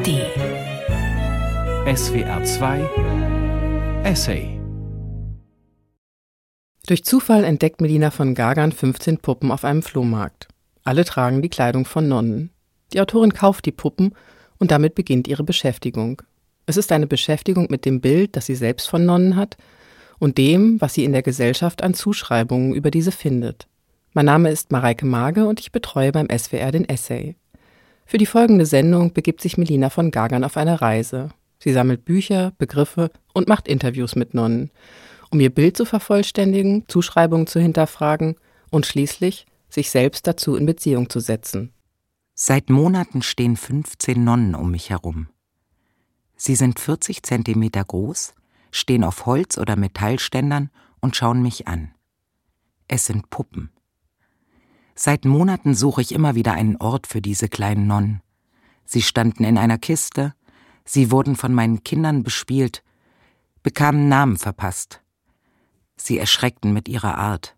ARD. SWR 2 Essay. Durch Zufall entdeckt Melina von Gagan 15 Puppen auf einem Flohmarkt. Alle tragen die Kleidung von Nonnen. Die Autorin kauft die Puppen und damit beginnt ihre Beschäftigung. Es ist eine Beschäftigung mit dem Bild, das sie selbst von Nonnen hat und dem, was sie in der Gesellschaft an Zuschreibungen über diese findet. Mein Name ist Mareike Mage und ich betreue beim SWR den Essay. Für die folgende Sendung begibt sich Melina von Gagan auf eine Reise. Sie sammelt Bücher, Begriffe und macht Interviews mit Nonnen, um ihr Bild zu vervollständigen, Zuschreibungen zu hinterfragen und schließlich sich selbst dazu in Beziehung zu setzen. Seit Monaten stehen 15 Nonnen um mich herum. Sie sind 40 Zentimeter groß, stehen auf Holz- oder Metallständern und schauen mich an. Es sind Puppen. Seit Monaten suche ich immer wieder einen Ort für diese kleinen Nonnen. Sie standen in einer Kiste, sie wurden von meinen Kindern bespielt, bekamen Namen verpasst. Sie erschreckten mit ihrer Art,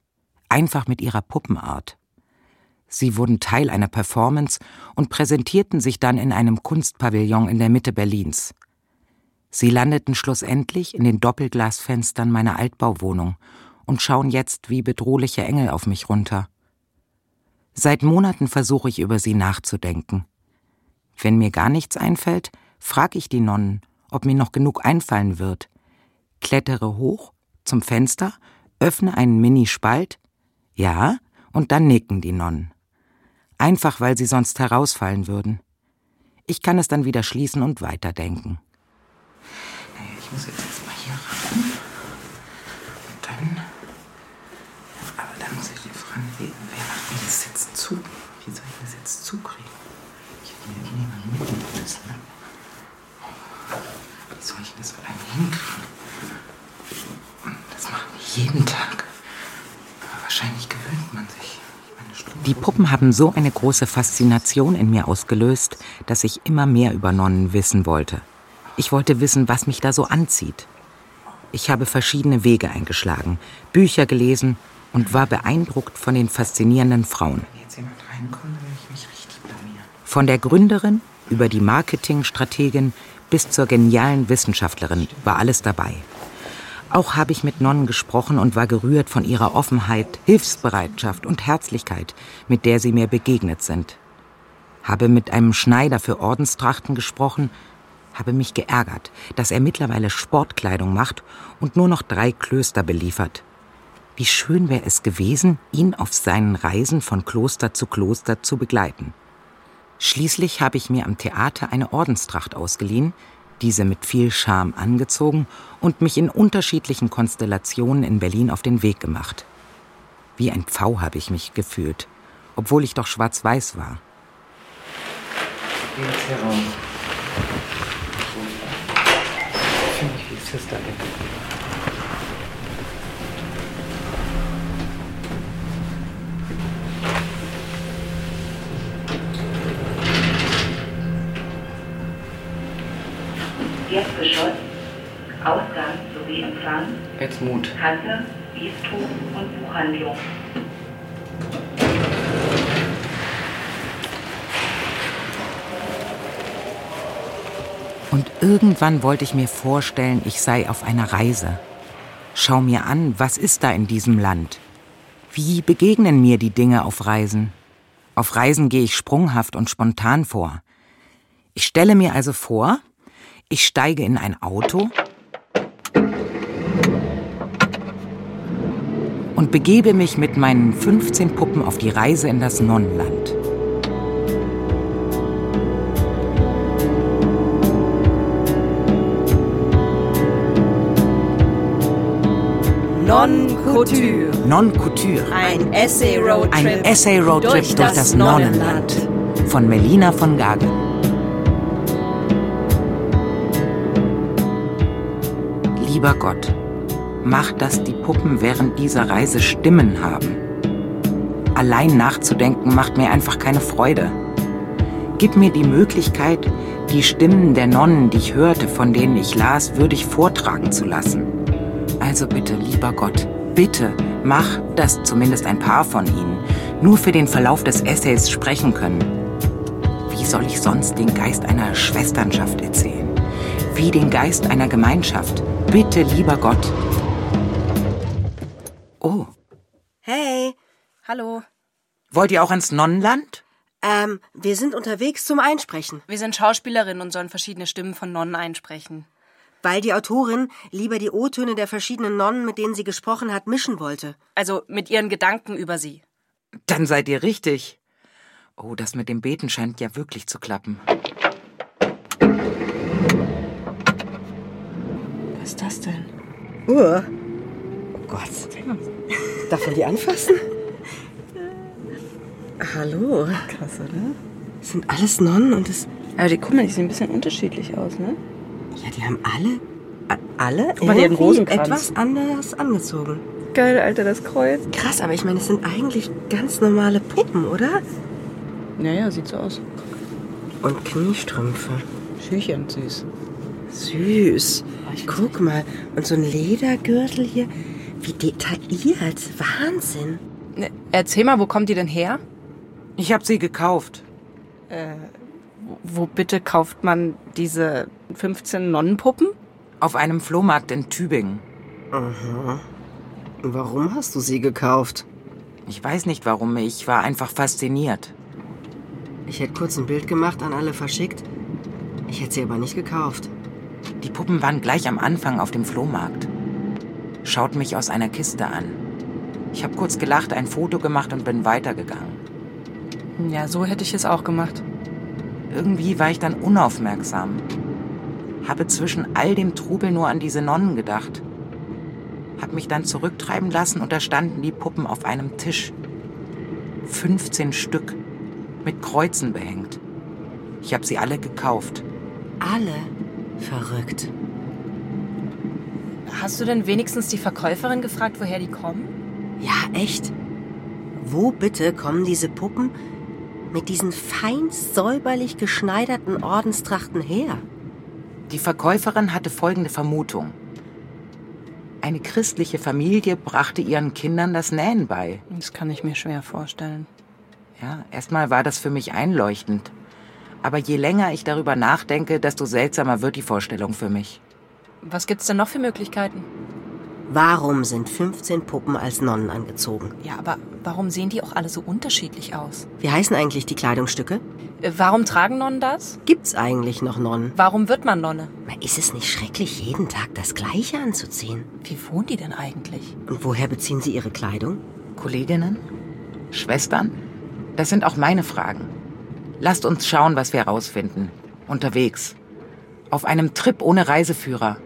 einfach mit ihrer Puppenart. Sie wurden Teil einer Performance und präsentierten sich dann in einem Kunstpavillon in der Mitte Berlins. Sie landeten schlussendlich in den Doppelglasfenstern meiner Altbauwohnung und schauen jetzt wie bedrohliche Engel auf mich runter. Seit Monaten versuche ich über sie nachzudenken. Wenn mir gar nichts einfällt, frage ich die Nonnen, ob mir noch genug einfallen wird. Klettere hoch zum Fenster, öffne einen Minispalt, ja, und dann nicken die Nonnen. Einfach weil sie sonst herausfallen würden. Ich kann es dann wieder schließen und weiterdenken. Ich muss jetzt erstmal hier ran. Und dann. Aber dann muss ich die fragen, wer macht mir das jetzt zu? Wie soll ich das jetzt zukriegen? Ich habe mir niemanden mitnehmen müssen. Ne? Wie soll ich das alleine hinkriegen? Das mache ich jeden Tag. Wahrscheinlich gewöhnt man sich. Die Puppen haben so eine große Faszination in mir ausgelöst, dass ich immer mehr über Nonnen wissen wollte. Ich wollte wissen, was mich da so anzieht. Ich habe verschiedene Wege eingeschlagen, Bücher gelesen und war beeindruckt von den faszinierenden Frauen. Von der Gründerin über die Marketingstrategin bis zur genialen Wissenschaftlerin war alles dabei. Auch habe ich mit Nonnen gesprochen und war gerührt von ihrer Offenheit, Hilfsbereitschaft und Herzlichkeit, mit der sie mir begegnet sind. Habe mit einem Schneider für Ordenstrachten gesprochen, habe mich geärgert, dass er mittlerweile Sportkleidung macht und nur noch drei Klöster beliefert. Wie schön wäre es gewesen, ihn auf seinen Reisen von Kloster zu Kloster zu begleiten. Schließlich habe ich mir am Theater eine Ordenstracht ausgeliehen, diese mit viel Charme angezogen und mich in unterschiedlichen Konstellationen in Berlin auf den Weg gemacht. Wie ein Pfau habe ich mich gefühlt, obwohl ich doch schwarz-weiß war. Jetzt heraus. Ich finde mich wie Sister Erdgeschoss, Ausgang sowie Empfang, Jetzt Mut. Kasse, Bistro und Buchhandlung. Und irgendwann wollte ich mir vorstellen, ich sei auf einer Reise. Schau mir an, was ist da in diesem Land? Wie begegnen mir die Dinge auf Reisen? Auf Reisen gehe ich sprunghaft und spontan vor. Ich stelle mir also vor, ich steige in ein Auto und begebe mich mit meinen 15 Puppen auf die Reise in das Nonnenland. Non-Couture. Non-Couture. Ein Essay-Roadtrip. Ein Essay-Roadtrip durch, das Nonnenland. Von Melina von Gagen. Lieber Gott, mach, dass die Puppen während dieser Reise Stimmen haben. Allein nachzudenken macht mir einfach keine Freude. Gib mir die Möglichkeit, die Stimmen der Nonnen, die ich hörte, von denen ich las, würdig vortragen zu lassen. Also bitte, lieber Gott, bitte mach, dass zumindest ein paar von ihnen nur für den Verlauf des Essays sprechen können. Wie soll ich sonst den Geist einer Schwesternschaft erzählen? Wie den Geist einer Gemeinschaft. Bitte, lieber Gott. Oh, Hey, Hallo, wollt ihr auch ins Nonnenland? ähm, wir sind unterwegs zum Einsprechen, wir sind Schauspielerinnen und sollen verschiedene Stimmen von Nonnen einsprechen. weil die Autorin lieber die O-Töne der verschiedenen Nonnen, mit denen sie gesprochen hat, mischen wollte. Also mit ihren Gedanken über sie. Dann seid ihr richtig. Oh, das mit dem Beten scheint ja wirklich zu klappen. Was ist das denn? Uhr. Oh Gott. Darf man die anfassen? Hallo. Krass, oder? Das sind alles Nonnen und es. Aber die, guck mal, die sehen ein bisschen unterschiedlich aus, ne? Ja, die haben alle. Alle? mal, die haben Rosenkranz. etwas anders angezogen. Geil, Alter, das Kreuz. Krass, aber ich meine, es sind eigentlich ganz normale Puppen, oder? Naja, sieht so aus. Und Kniestrümpfe. Schüchern, süß. Süß. Guck mal. Und so ein Ledergürtel hier. Wie detailliert. Wahnsinn. Ne, erzähl mal, wo kommt die denn her? Ich habe sie gekauft. Wo bitte kauft man diese 15 Nonnenpuppen? Auf einem Flohmarkt in Tübingen. Warum hast du sie gekauft? Ich weiß nicht warum, ich war einfach fasziniert. Ich hätte kurz ein Bild gemacht, an alle verschickt. Ich hätte sie aber nicht gekauft. Die Puppen waren gleich am Anfang auf dem Flohmarkt. Schauten mich aus einer Kiste an. Ich habe kurz gelacht, ein Foto gemacht und bin weitergegangen. Ja, so hätte ich es auch gemacht. Irgendwie war ich dann unaufmerksam. Habe zwischen all dem Trubel nur an diese Nonnen gedacht. Hab mich dann zurücktreiben lassen und da standen die Puppen auf einem Tisch. 15 Stück, mit Kreuzen behängt. Ich habe sie alle gekauft. Alle verrückt. Hast du denn wenigstens die Verkäuferin gefragt, woher die kommen? Ja, echt. Wo bitte kommen diese Puppen mit diesen fein säuberlich geschneiderten Ordenstrachten her? Die Verkäuferin hatte folgende Vermutung. Eine christliche Familie brachte ihren Kindern das Nähen bei. Das kann ich mir schwer vorstellen. Ja, erstmal war das für mich einleuchtend. Aber je länger ich darüber nachdenke, desto seltsamer wird die Vorstellung für mich. Was gibt's denn noch für Möglichkeiten? Warum sind 15 Puppen als Nonnen angezogen? Ja, aber warum sehen die auch alle so unterschiedlich aus? Wie heißen eigentlich die Kleidungsstücke? Äh, Warum tragen Nonnen das? Gibt's eigentlich noch Nonnen? Warum wird man Nonne? Ist es nicht schrecklich, jeden Tag das Gleiche anzuziehen? Wie wohnen die denn eigentlich? Und woher beziehen sie ihre Kleidung? Kolleginnen? Schwestern? Das sind auch meine Fragen. Lasst uns schauen, was wir herausfinden. Unterwegs. Auf einem Trip ohne Reiseführer.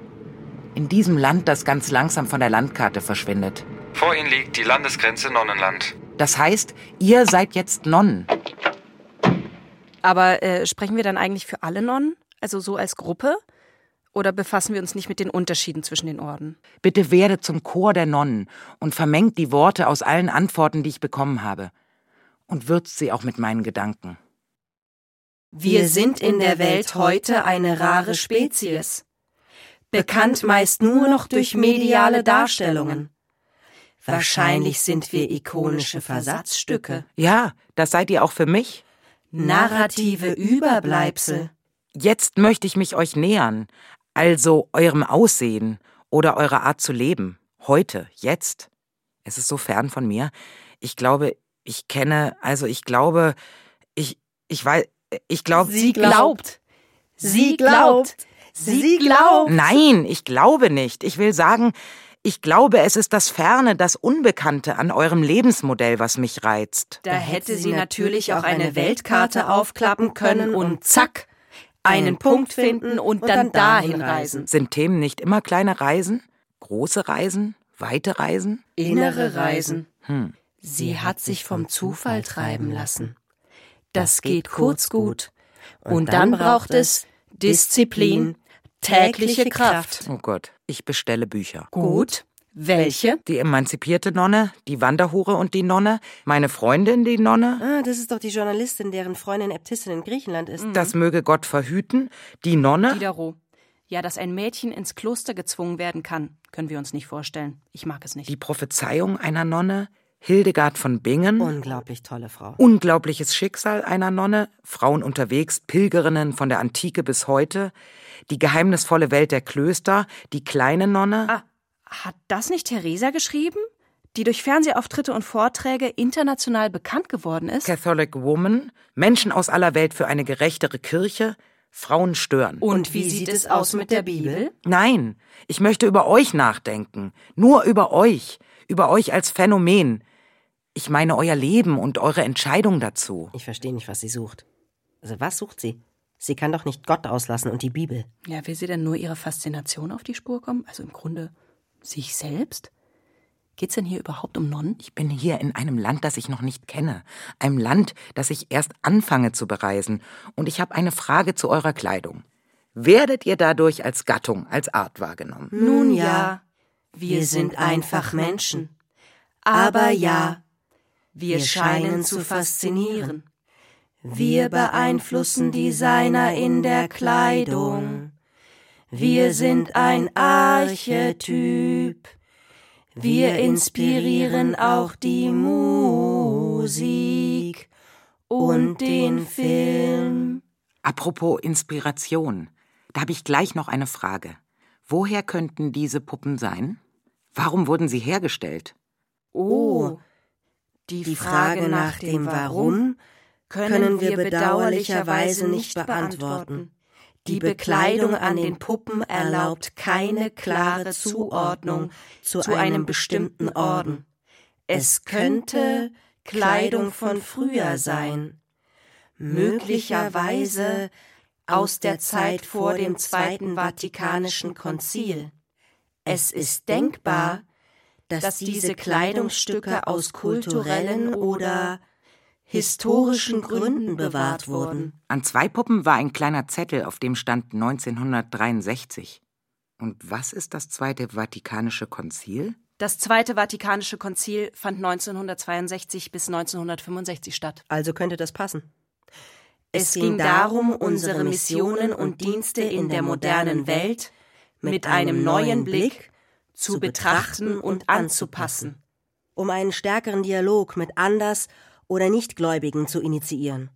In diesem Land, das ganz langsam von der Landkarte verschwindet. Vor ihnen liegt die Landesgrenze Nonnenland. Das heißt, ihr seid jetzt Nonnen. Aber äh, sprechen wir dann eigentlich für alle Nonnen? Also so als Gruppe? Oder befassen wir uns nicht mit den Unterschieden zwischen den Orden? Bitte werdet zum Chor der Nonnen und vermengt die Worte aus allen Antworten, die ich bekommen habe. Und würzt sie auch mit meinen Gedanken. Wir sind in der Welt heute eine rare Spezies, bekannt meist nur noch durch mediale Darstellungen. Wahrscheinlich sind wir ikonische Versatzstücke, Ja, das seid ihr auch für mich? narrative Überbleibsel. Jetzt möchte ich mich euch nähern, also eurem Aussehen oder eurer Art zu leben. Heute, jetzt. Es ist so fern von mir. Ich glaube, ich kenne, also ich glaube, ich, ich weiß, ich glaube. Sie glaubt. Sie glaubt. Sie glaubt. Nein, ich glaube nicht. Ich will sagen, ich glaube, es ist das Ferne, das Unbekannte an eurem Lebensmodell, was mich reizt. Da hätte sie natürlich auch eine Weltkarte aufklappen können und zack, einen Punkt finden und dann dahin reisen. Sind Themen nicht immer kleine Reisen? Große Reisen? Weite Reisen? Innere Reisen. Hm. Sie hat sich vom Zufall treiben lassen. Das geht kurz gut. Und dann braucht es Disziplin, tägliche Kraft. Oh Gott, ich bestelle Bücher. Gut. Welche? Die emanzipierte Nonne, die Wanderhure und die Nonne, meine Freundin die Nonne, Ah, das ist doch die Journalistin, deren Freundin Äbtissin in Griechenland ist. das möge Gott verhüten, die Nonne. Diderot. Ja, dass ein Mädchen ins Kloster gezwungen werden kann, können wir uns nicht vorstellen. Ich mag es nicht. Die Prophezeiung einer Nonne, Hildegard von Bingen. Unglaublich tolle Frau. Unglaubliches Schicksal einer Nonne, Frauen unterwegs, Pilgerinnen von der Antike bis heute, die geheimnisvolle Welt der Klöster, die kleine Nonne. Ah, hat das nicht Theresa geschrieben? Die durch Fernsehauftritte und Vorträge international bekannt geworden ist? Catholic Woman, Menschen aus aller Welt für eine gerechtere Kirche, Frauen stören. Und wie sieht es aus mit der Bibel? Nein, ich möchte über euch nachdenken. Nur über euch. Über euch als Phänomen. Ich meine euer Leben und eure Entscheidung dazu. Ich verstehe nicht, was sie sucht. Also was sucht sie? Sie kann doch nicht Gott auslassen und die Bibel. Ja, will sie denn nur ihrer Faszination auf die Spur kommen? Also im Grunde sich selbst? Geht's denn hier überhaupt um Nonnen? Ich bin hier in einem Land, das ich noch nicht kenne. Einem Land, das ich erst anfange zu bereisen. Und ich habe eine Frage zu eurer Kleidung. Werdet ihr dadurch als Gattung, als Art wahrgenommen? Nun ja, wir sind einfach Menschen. Aber ja, wir scheinen zu faszinieren. Wir beeinflussen Designer in der Kleidung. Wir sind ein Archetyp. Wir inspirieren auch die Musik und den Film. Apropos Inspiration, da habe ich gleich noch eine Frage. Woher könnten diese Puppen sein? Warum wurden sie hergestellt? Oh, die Frage nach dem Warum können wir bedauerlicherweise nicht beantworten. Die Bekleidung an den Puppen erlaubt keine klare Zuordnung zu einem bestimmten Orden. Es könnte Kleidung von früher sein, möglicherweise aus der Zeit vor dem Zweiten Vatikanischen Konzil. Es ist denkbar, dass diese Kleidungsstücke aus kulturellen oder historischen Gründen bewahrt wurden. An zwei Puppen war ein kleiner Zettel, auf dem stand 1963. Und was ist das Zweite Vatikanische Konzil? Das Zweite Vatikanische Konzil fand 1962 bis 1965 statt. Also könnte das passen. Es ging darum, unsere Missionen und Dienste in der modernen Welt mit einem neuen Blick zu betrachten und anzupassen. Um einen stärkeren Dialog mit anders oder Nichtgläubigen zu initiieren.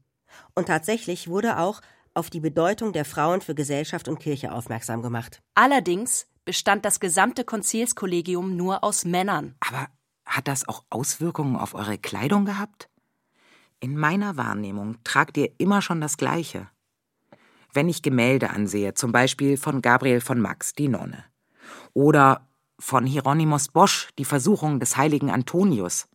Und tatsächlich wurde auch auf die Bedeutung der Frauen für Gesellschaft und Kirche aufmerksam gemacht. Allerdings bestand das gesamte Konzilskollegium nur aus Männern. Aber hat das auch Auswirkungen auf eure Kleidung gehabt? In meiner Wahrnehmung tragt ihr immer schon das Gleiche. Wenn ich Gemälde ansehe, zum Beispiel von Gabriel von Max, die Nonne, oder von Hieronymus Bosch, die Versuchung des heiligen Antonius,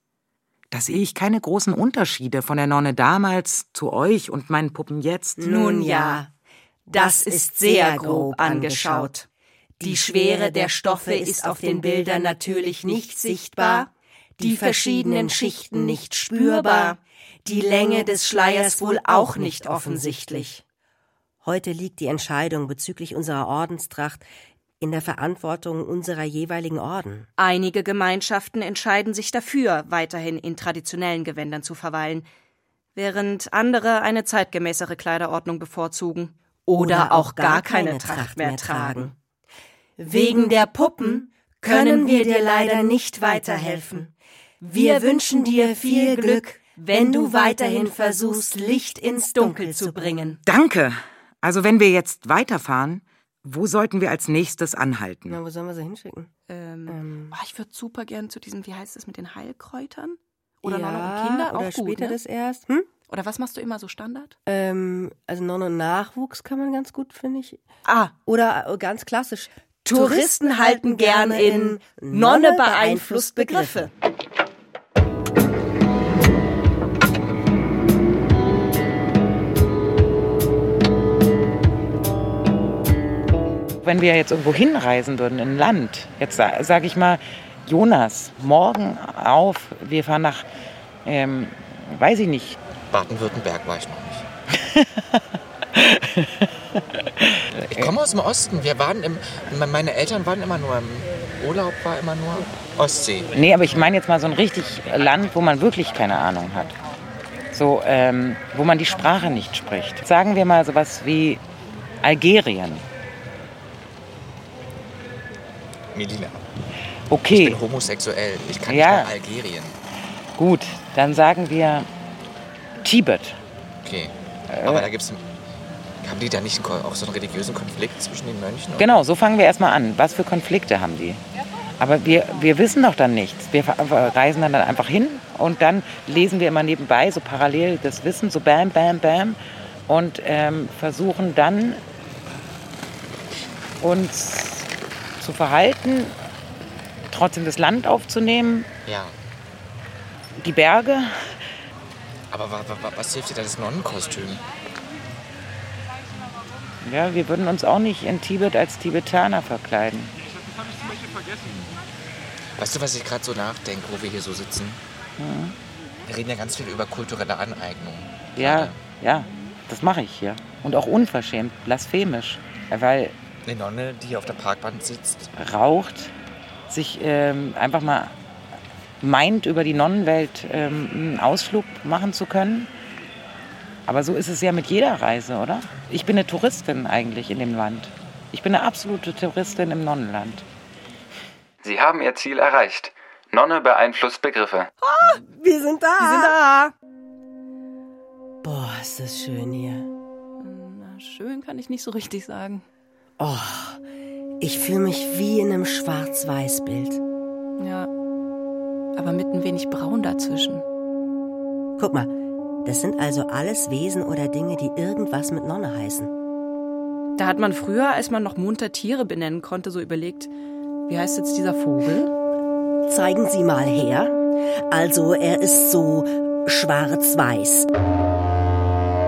da sehe ich keine großen Unterschiede von der Nonne damals zu euch und meinen Puppen jetzt. Nun ja, das ist sehr grob angeschaut. Die Schwere der Stoffe ist auf den Bildern natürlich nicht sichtbar, die verschiedenen Schichten nicht spürbar, die Länge des Schleiers wohl auch nicht offensichtlich. Heute liegt die Entscheidung bezüglich unserer Ordenstracht in der Verantwortung unserer jeweiligen Orden. Einige Gemeinschaften entscheiden sich dafür, weiterhin in traditionellen Gewändern zu verweilen, während andere eine zeitgemäßere Kleiderordnung bevorzugen oder, auch gar keine Tracht mehr tragen. Wegen der Puppen können wir dir leider nicht weiterhelfen. Wir wünschen dir viel Glück, wenn du weiterhin versuchst, Licht ins Dunkel zu bringen. Danke. Also wenn wir jetzt weiterfahren, wo sollten wir als nächstes anhalten? Na, wo sollen wir sie hinschicken? Ähm, ähm. Oh, ich würde super gern zu diesem, wie heißt es mit den Heilkräutern? Oder ja, und Kinder? Oder auch gut, später ne? das erst. Hm? Oder was machst du immer so Standard? Ähm, also Nonne und Nachwuchs kann man ganz gut, finde ich. Ah. Oder äh, ganz klassisch. Touristen halten gern in Nonne beeinflusst Begriffe. Wenn wir jetzt irgendwo hinreisen würden, in ein Land, jetzt sa sage ich mal, Jonas, morgen auf, wir fahren nach, ähm, weiß ich nicht. Baden-Württemberg war ich noch nicht. ich komme aus dem Osten. Wir waren im, meine Eltern waren immer nur im Urlaub, war immer nur Ostsee. Nee, aber ich meine jetzt mal so ein richtig Land, wo man wirklich keine Ahnung hat. So, ähm, wo man die Sprache nicht spricht. Sagen wir mal sowas wie Algerien. Melina. Okay. Ich bin homosexuell. Ich kann Ja. nicht nach Algerien. Gut, dann sagen wir Tibet. Okay. Aber da gibt's. Haben die da nicht auch so einen religiösen Konflikt zwischen den Mönchen? Genau, so fangen wir erstmal an. Was für Konflikte haben die? Aber wir, wir wissen doch dann nichts. Wir reisen dann einfach hin und dann lesen wir immer nebenbei so parallel das Wissen, so bam, bam, bam. Und ähm, versuchen dann uns zu verhalten, trotzdem das Land aufzunehmen, Ja. die Berge. Aber wa, wa, wa- was hilft dir da das Nonnenkostüm? Ja, wir würden uns auch nicht in Tibet als Tibetaner verkleiden. Weißt du, was ich gerade so nachdenke, wo wir hier so sitzen? Mhm. Wir reden ja ganz viel über kulturelle Aneignung. Ja, ja, das mache ich hier. Und auch unverschämt, blasphemisch. Weil Eine Nonne, die hier auf der Parkbank sitzt. raucht, sich ähm, einfach mal meint, über die Nonnenwelt ähm, einen Ausflug machen zu können. Aber so ist es ja mit jeder Reise, oder? Ich bin eine Touristin eigentlich in dem Land. Ich bin eine absolute Touristin im Nonnenland. Sie haben Ihr Ziel erreicht. Nonne beeinflusst Begriffe. Wir sind da. Wir sind da. Boah, ist das schön hier. Na, schön kann ich nicht so richtig sagen. Oh, ich fühle mich wie in einem Schwarz-Weiß-Bild. Ja. Aber mit ein wenig Braun dazwischen. Guck mal, das sind also alles Wesen oder Dinge, die irgendwas mit Nonne heißen. Da hat man früher, als man noch munter Tiere benennen konnte, so überlegt, wie heißt jetzt dieser Vogel? Zeigen Sie mal her. Also, er ist so schwarz-weiß.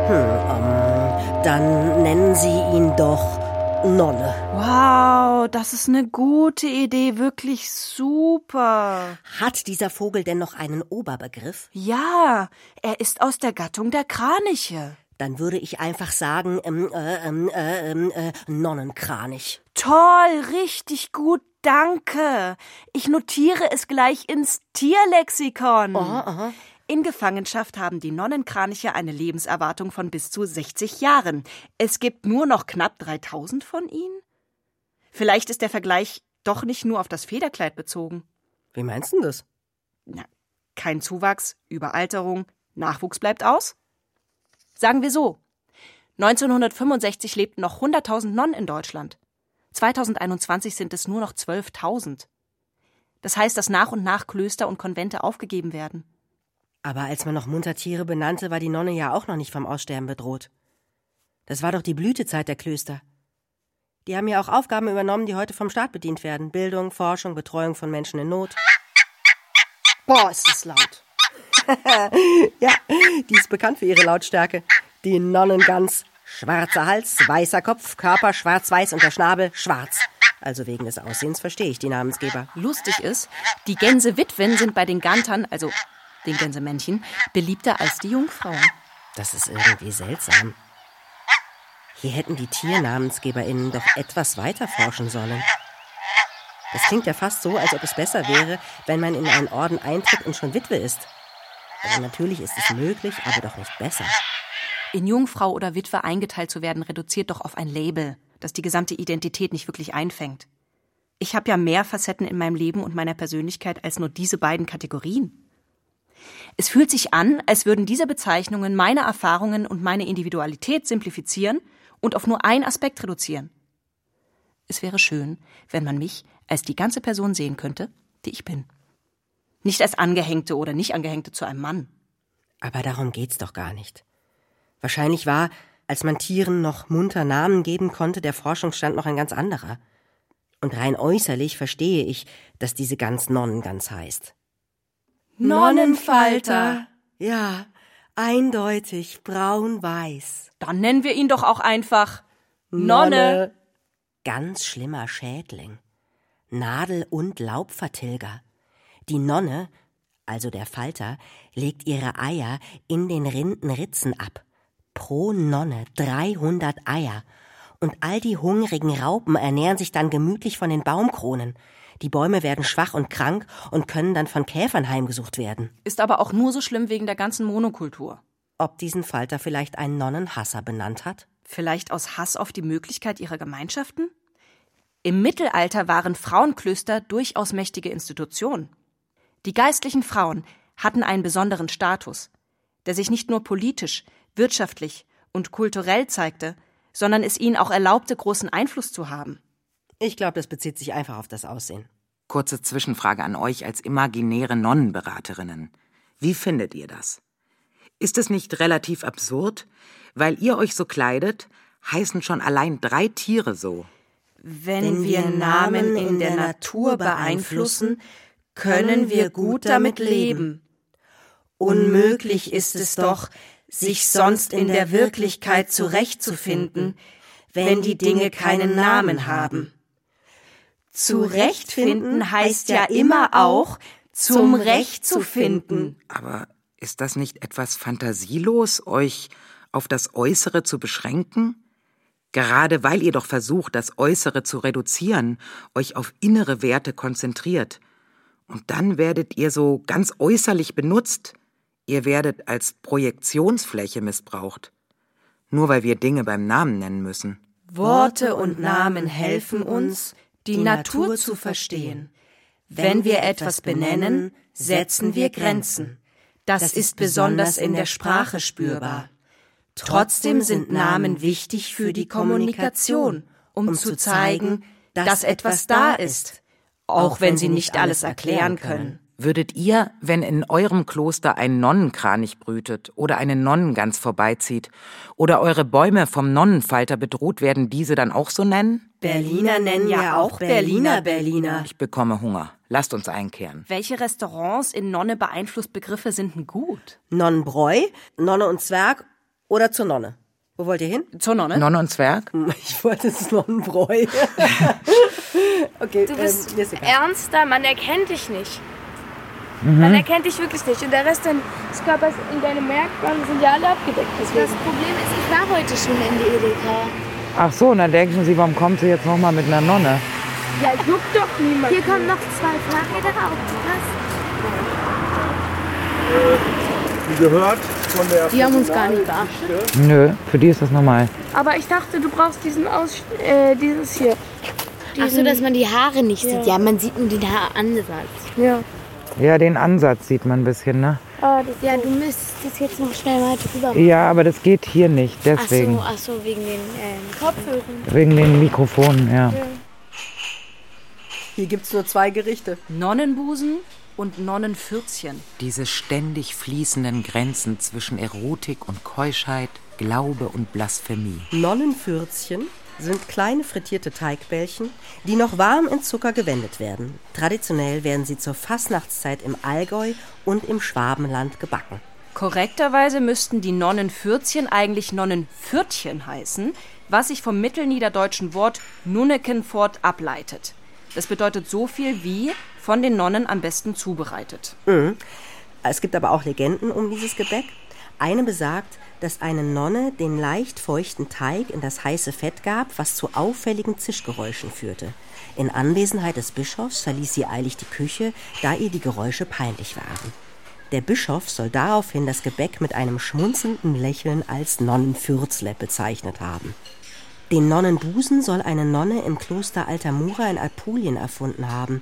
Hm, ähm, dann nennen Sie ihn doch Nonne. Wow, das ist eine gute Idee, wirklich super. Hat dieser Vogel denn noch einen Oberbegriff? Ja, er ist aus der Gattung der Kraniche. Dann würde ich einfach sagen, ähm, äh, ähm, äh, ähm, äh, Nonnenkranich. Toll, richtig gut, danke. Ich notiere es gleich ins Tierlexikon. aha. In Gefangenschaft haben die Nonnenkraniche eine Lebenserwartung von bis zu 60 Jahren. Es gibt nur noch knapp 3000 von ihnen? Vielleicht ist der Vergleich doch nicht nur auf das Federkleid bezogen. Wie meinst du das? Na, kein Zuwachs, Überalterung, Nachwuchs bleibt aus? Sagen wir so. 1965 lebten noch 100.000 Nonnen in Deutschland. 2021 sind es nur noch 12.000. Das heißt, dass nach und nach Klöster und Konvente aufgegeben werden. Aber als man noch munter Tiere benannte, war die Nonne ja auch noch nicht vom Aussterben bedroht. Das war doch die Blütezeit der Klöster. Die haben ja auch Aufgaben übernommen, die heute vom Staat bedient werden. Bildung, Forschung, Betreuung von Menschen in Not. Boah, ist das laut. Ja, die ist bekannt für ihre Lautstärke. Die Nonnengans. Schwarzer Hals, weißer Kopf, Körper schwarz-weiß und der Schnabel schwarz. Also wegen des Aussehens verstehe ich die Namensgeber. Lustig ist, die Gänsewitwen sind bei den Gantern, also den Gänsemännchen, beliebter als die Jungfrauen. Das ist irgendwie seltsam. Hier hätten die TiernamensgeberInnen doch etwas weiter forschen sollen. Das klingt ja fast so, als ob es besser wäre, wenn man in einen Orden eintritt und schon Witwe ist. Also natürlich ist es möglich, aber doch nicht besser. In Jungfrau oder Witwe eingeteilt zu werden, reduziert doch auf ein Label, das die gesamte Identität nicht wirklich einfängt. Ich habe ja mehr Facetten in meinem Leben und meiner Persönlichkeit als nur diese beiden Kategorien. Es fühlt sich an, als würden diese Bezeichnungen meine Erfahrungen und meine Individualität simplifizieren und auf nur einen Aspekt reduzieren. Es wäre schön, wenn man mich als die ganze Person sehen könnte, die ich bin. Nicht als Angehängte oder nicht Angehängte zu einem Mann. Aber darum geht's doch gar nicht. Wahrscheinlich war, als man Tieren noch munter Namen geben konnte, der Forschungsstand noch ein ganz anderer. Und rein äußerlich verstehe ich, dass diese Gans Nonnengans heißt. Nonnenfalter. Ja, eindeutig braun-weiß. Dann nennen wir ihn doch auch einfach Nonne. Ganz schlimmer Schädling. Nadel- und Laubvertilger. Die Nonne, also der Falter, legt ihre Eier in den Rindenritzen ab. Pro Nonne 300 Eier. Und all die hungrigen Raupen ernähren sich dann gemütlich von den Baumkronen. Die Bäume werden schwach und krank und können dann von Käfern heimgesucht werden. Ist aber auch nur so schlimm wegen der ganzen Monokultur. Ob diesen Falter vielleicht ein Nonnenhasser benannt hat? Vielleicht aus Hass auf die Möglichkeit ihrer Gemeinschaften? Im Mittelalter waren Frauenklöster durchaus mächtige Institutionen. Die geistlichen Frauen hatten einen besonderen Status, der sich nicht nur politisch, wirtschaftlich und kulturell zeigte, sondern es ihnen auch erlaubte, großen Einfluss zu haben. Ich glaube, das bezieht sich einfach auf das Aussehen. Kurze Zwischenfrage an euch als imaginäre Nonnenberaterinnen. Wie findet ihr das? Ist es nicht relativ absurd? Weil ihr euch so kleidet, heißen schon allein drei Tiere so. Wenn wir Namen in der Natur beeinflussen, können wir gut damit leben. Unmöglich ist es doch, sich sonst in der Wirklichkeit zurechtzufinden, wenn die Dinge keinen Namen haben. Zurechtfinden heißt ja immer auch, zum Recht zu finden. Aber ist das nicht etwas fantasielos, euch auf das Äußere zu beschränken? Gerade weil ihr doch versucht, das Äußere zu reduzieren, euch auf innere Werte konzentriert. Und dann werdet ihr so ganz äußerlich benutzt. Ihr werdet als Projektionsfläche missbraucht. Nur weil wir Dinge beim Namen nennen müssen. Worte und Namen helfen uns, die Natur zu verstehen. Wenn wir etwas benennen, setzen wir Grenzen. Das ist besonders in der Sprache spürbar. Trotzdem sind Namen wichtig für die Kommunikation, um zu zeigen, dass etwas da ist, auch wenn sie nicht alles erklären können. Würdet ihr, wenn in eurem Kloster ein Nonnenkranich brütet oder eine Nonnengans vorbeizieht oder eure Bäume vom Nonnenfalter bedroht werden, diese dann auch so nennen? Berliner nennen ja auch Berliner Berliner. Ich bekomme Hunger. Lasst uns einkehren. Welche Restaurants in Nonne beeinflusst Begriffe sind denn gut? Nonnenbräu, Nonne und Zwerg oder zur Nonne. Wo wollt ihr hin? Zur Nonne. Nonne und Zwerg? Ich wollte es Nonnenbräu. okay, du bist ähm, ernster, man erkennt dich nicht. Mhm. Man erkennt dich wirklich nicht. Und der Rest des Körpers und deine Merkmale sind ja alle abgedeckt. Deswegen. Das Problem ist, ich war heute schon in der Edeka. Ach so, und dann denken Sie, warum kommt sie jetzt nochmal mit einer Nonne? Ja, juckt doch niemand. Hier kommen noch zwei Fahrräder aufgepasst. Wie gehört von der. Die haben uns gar nicht beachtet. Nö, für die ist das normal. Aber ich dachte, du brauchst diesen Aus äh, dieses hier. Ach so, dass man die Haare nicht ja. sieht. Ja, man sieht nur den Haaransatz. Ja. Ja, den Ansatz sieht man ein bisschen, ne? Ah, ja, du müsstest jetzt noch schnell mal drüber machen. Ja, aber das geht hier nicht, deswegen. Ach so, ach so wegen den äh, Kopfhörern. Wegen den Mikrofonen, ja. ja. Hier gibt's nur zwei Gerichte. Nonnenbusen und Nonnenfürzchen. Diese ständig fließenden Grenzen zwischen Erotik und Keuschheit, Glaube und Blasphemie. Nonnenfürzchen sind kleine frittierte Teigbällchen, die noch warm in Zucker gewendet werden. Traditionell werden sie zur Fastnachtszeit im Allgäu und im Schwabenland gebacken. Korrekterweise müssten die Nonnenfürzchen eigentlich Nonnenpfürtchen heißen, was sich vom mittelniederdeutschen Wort Nunnekenfort ableitet. Das bedeutet so viel wie von den Nonnen am besten zubereitet. Mhm. Es gibt aber auch Legenden um dieses Gebäck. Eine besagt, dass eine Nonne den leicht feuchten Teig in das heiße Fett gab, was zu auffälligen Zischgeräuschen führte. In Anwesenheit des Bischofs verließ sie eilig die Küche, da ihr die Geräusche peinlich waren. Der Bischof soll daraufhin das Gebäck mit einem schmunzelnden Lächeln als Nonnenfürzle bezeichnet haben. Den Nonnenbusen soll eine Nonne im Kloster Altamura in Apulien erfunden haben.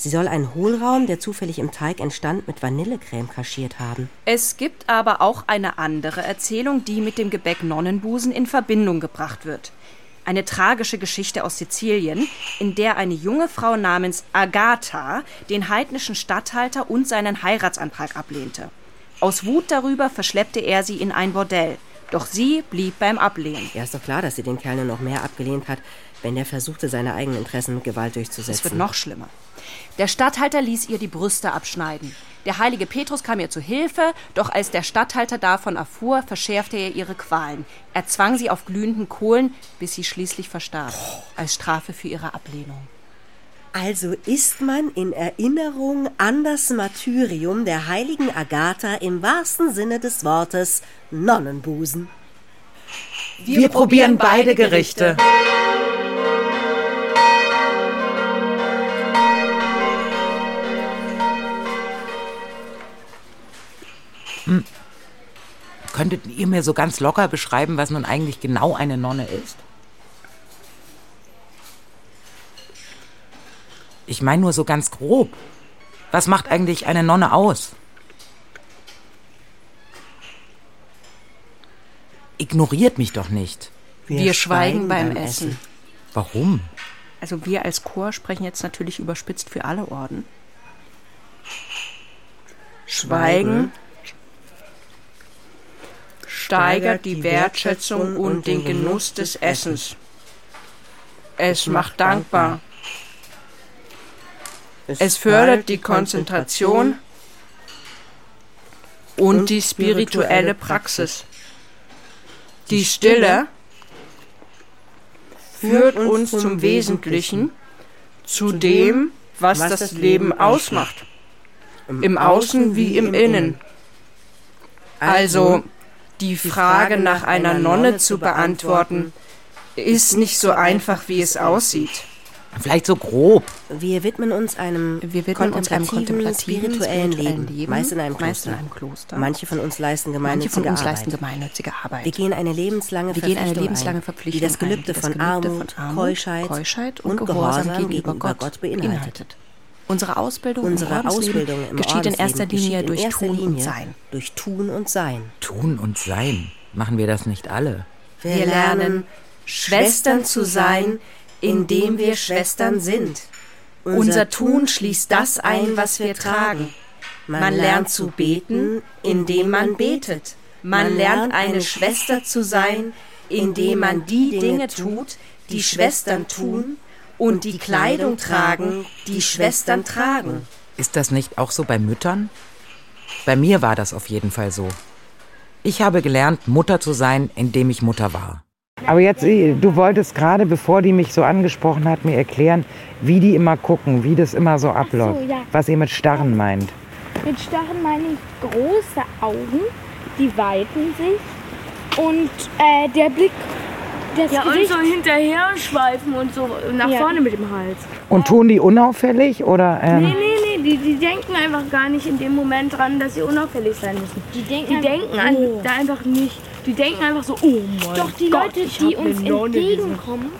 Sie soll einen Hohlraum, der zufällig im Teig entstand, mit Vanillecreme kaschiert haben. Es gibt aber auch eine andere Erzählung, die mit dem Gebäck Nonnenbusen in Verbindung gebracht wird. Eine tragische Geschichte aus Sizilien, in der eine junge Frau namens Agatha den heidnischen Statthalter und seinen Heiratsantrag ablehnte. Aus Wut darüber verschleppte er sie in ein Bordell. Doch sie blieb beim Ablehnen. Ja, ist doch klar, dass sie den Kerl nur noch mehr abgelehnt hat, wenn er versuchte, seine eigenen Interessen mit Gewalt durchzusetzen. Es wird noch schlimmer. Der Statthalter ließ ihr die Brüste abschneiden. Der heilige Petrus kam ihr zu Hilfe, doch als der Statthalter davon erfuhr, verschärfte er ihre Qualen. Er zwang sie auf glühenden Kohlen, bis sie schließlich verstarb, als Strafe für ihre Ablehnung. Also ist man in Erinnerung an das Martyrium der heiligen Agatha im wahrsten Sinne des Wortes Nonnenbusen. Wir, Wir probieren beide Gerichte. Hm. Könntet ihr mir so ganz locker beschreiben, was nun eigentlich genau eine Nonne ist? Ich meine nur so ganz grob. Was macht eigentlich eine Nonne aus? Ignoriert mich doch nicht. Wir, wir schweigen, schweigen, beim, beim Essen. Essen. Warum? Also wir als Chor sprechen jetzt natürlich überspitzt für alle Orden. Schweigen, Schweigen steigert die Wertschätzung und den Genuss des Essens. Es macht dankbar. Es fördert die Konzentration und die spirituelle Praxis. Die Stille führt uns zum Wesentlichen, zu dem, was das Leben ausmacht. Im Außen wie im Innen. Also, die Frage nach einer Nonne zu beantworten, ist nicht so einfach, wie es aussieht. Vielleicht so grob. Wir widmen uns einem, Wir widmen uns einem kontemplativen, spirituellen, Leben, Leben, meist in einem Kloster. In einem Kloster. Manche von uns leisten gemeinnützige, Manche von uns Arbeit. leisten gemeinnützige Arbeit. Wir gehen eine lebenslange Wir Verpflichtung, eine lebenslange Verpflichtung ein, die das Gelübde, ein, von, das Gelübde Armut, von Armut, Keuschheit, Keuschheit und, und Gehorsam gegenüber, gegenüber Gott, Gott beinhaltet. beinhaltet. Unsere Ausbildung, Unsere im Ausbildung im geschieht in erster Linie durch durch Tun und Sein. Durch Tun und Sein. Tun und Sein. Machen wir das nicht alle? Wir lernen, Schwestern zu sein, indem wir Schwestern sind. Unser Tun schließt das ein, was wir tragen. Man lernt zu beten, indem man betet. Man lernt eine Schwester zu sein, indem man die Dinge tut, die Schwestern tun und die Kleidung tragen, die Schwestern tragen. Ist das nicht auch so bei Müttern? Bei mir war das auf jeden Fall so. Ich habe gelernt, Mutter zu sein, indem ich Mutter war. Aber jetzt, du wolltest gerade, bevor die mich so angesprochen hat, mir erklären, wie die immer gucken, wie das immer so abläuft. So, ja. Was ihr mit Starren meint. Mit Starren meine ich große Augen, die weiten sich und äh, der Blick das ja, Gesicht. und so hinterher schweifen und so nach ja. vorne mit dem Hals. Und tun die unauffällig oder? Ähm? Nee, nee, nee, die, die denken einfach gar nicht in dem Moment dran, dass sie unauffällig sein müssen. Die denken, die denken an, oh. da einfach nicht. Die denken einfach so, oh mein Doch die Gott, Leute, die uns entgegenkommen,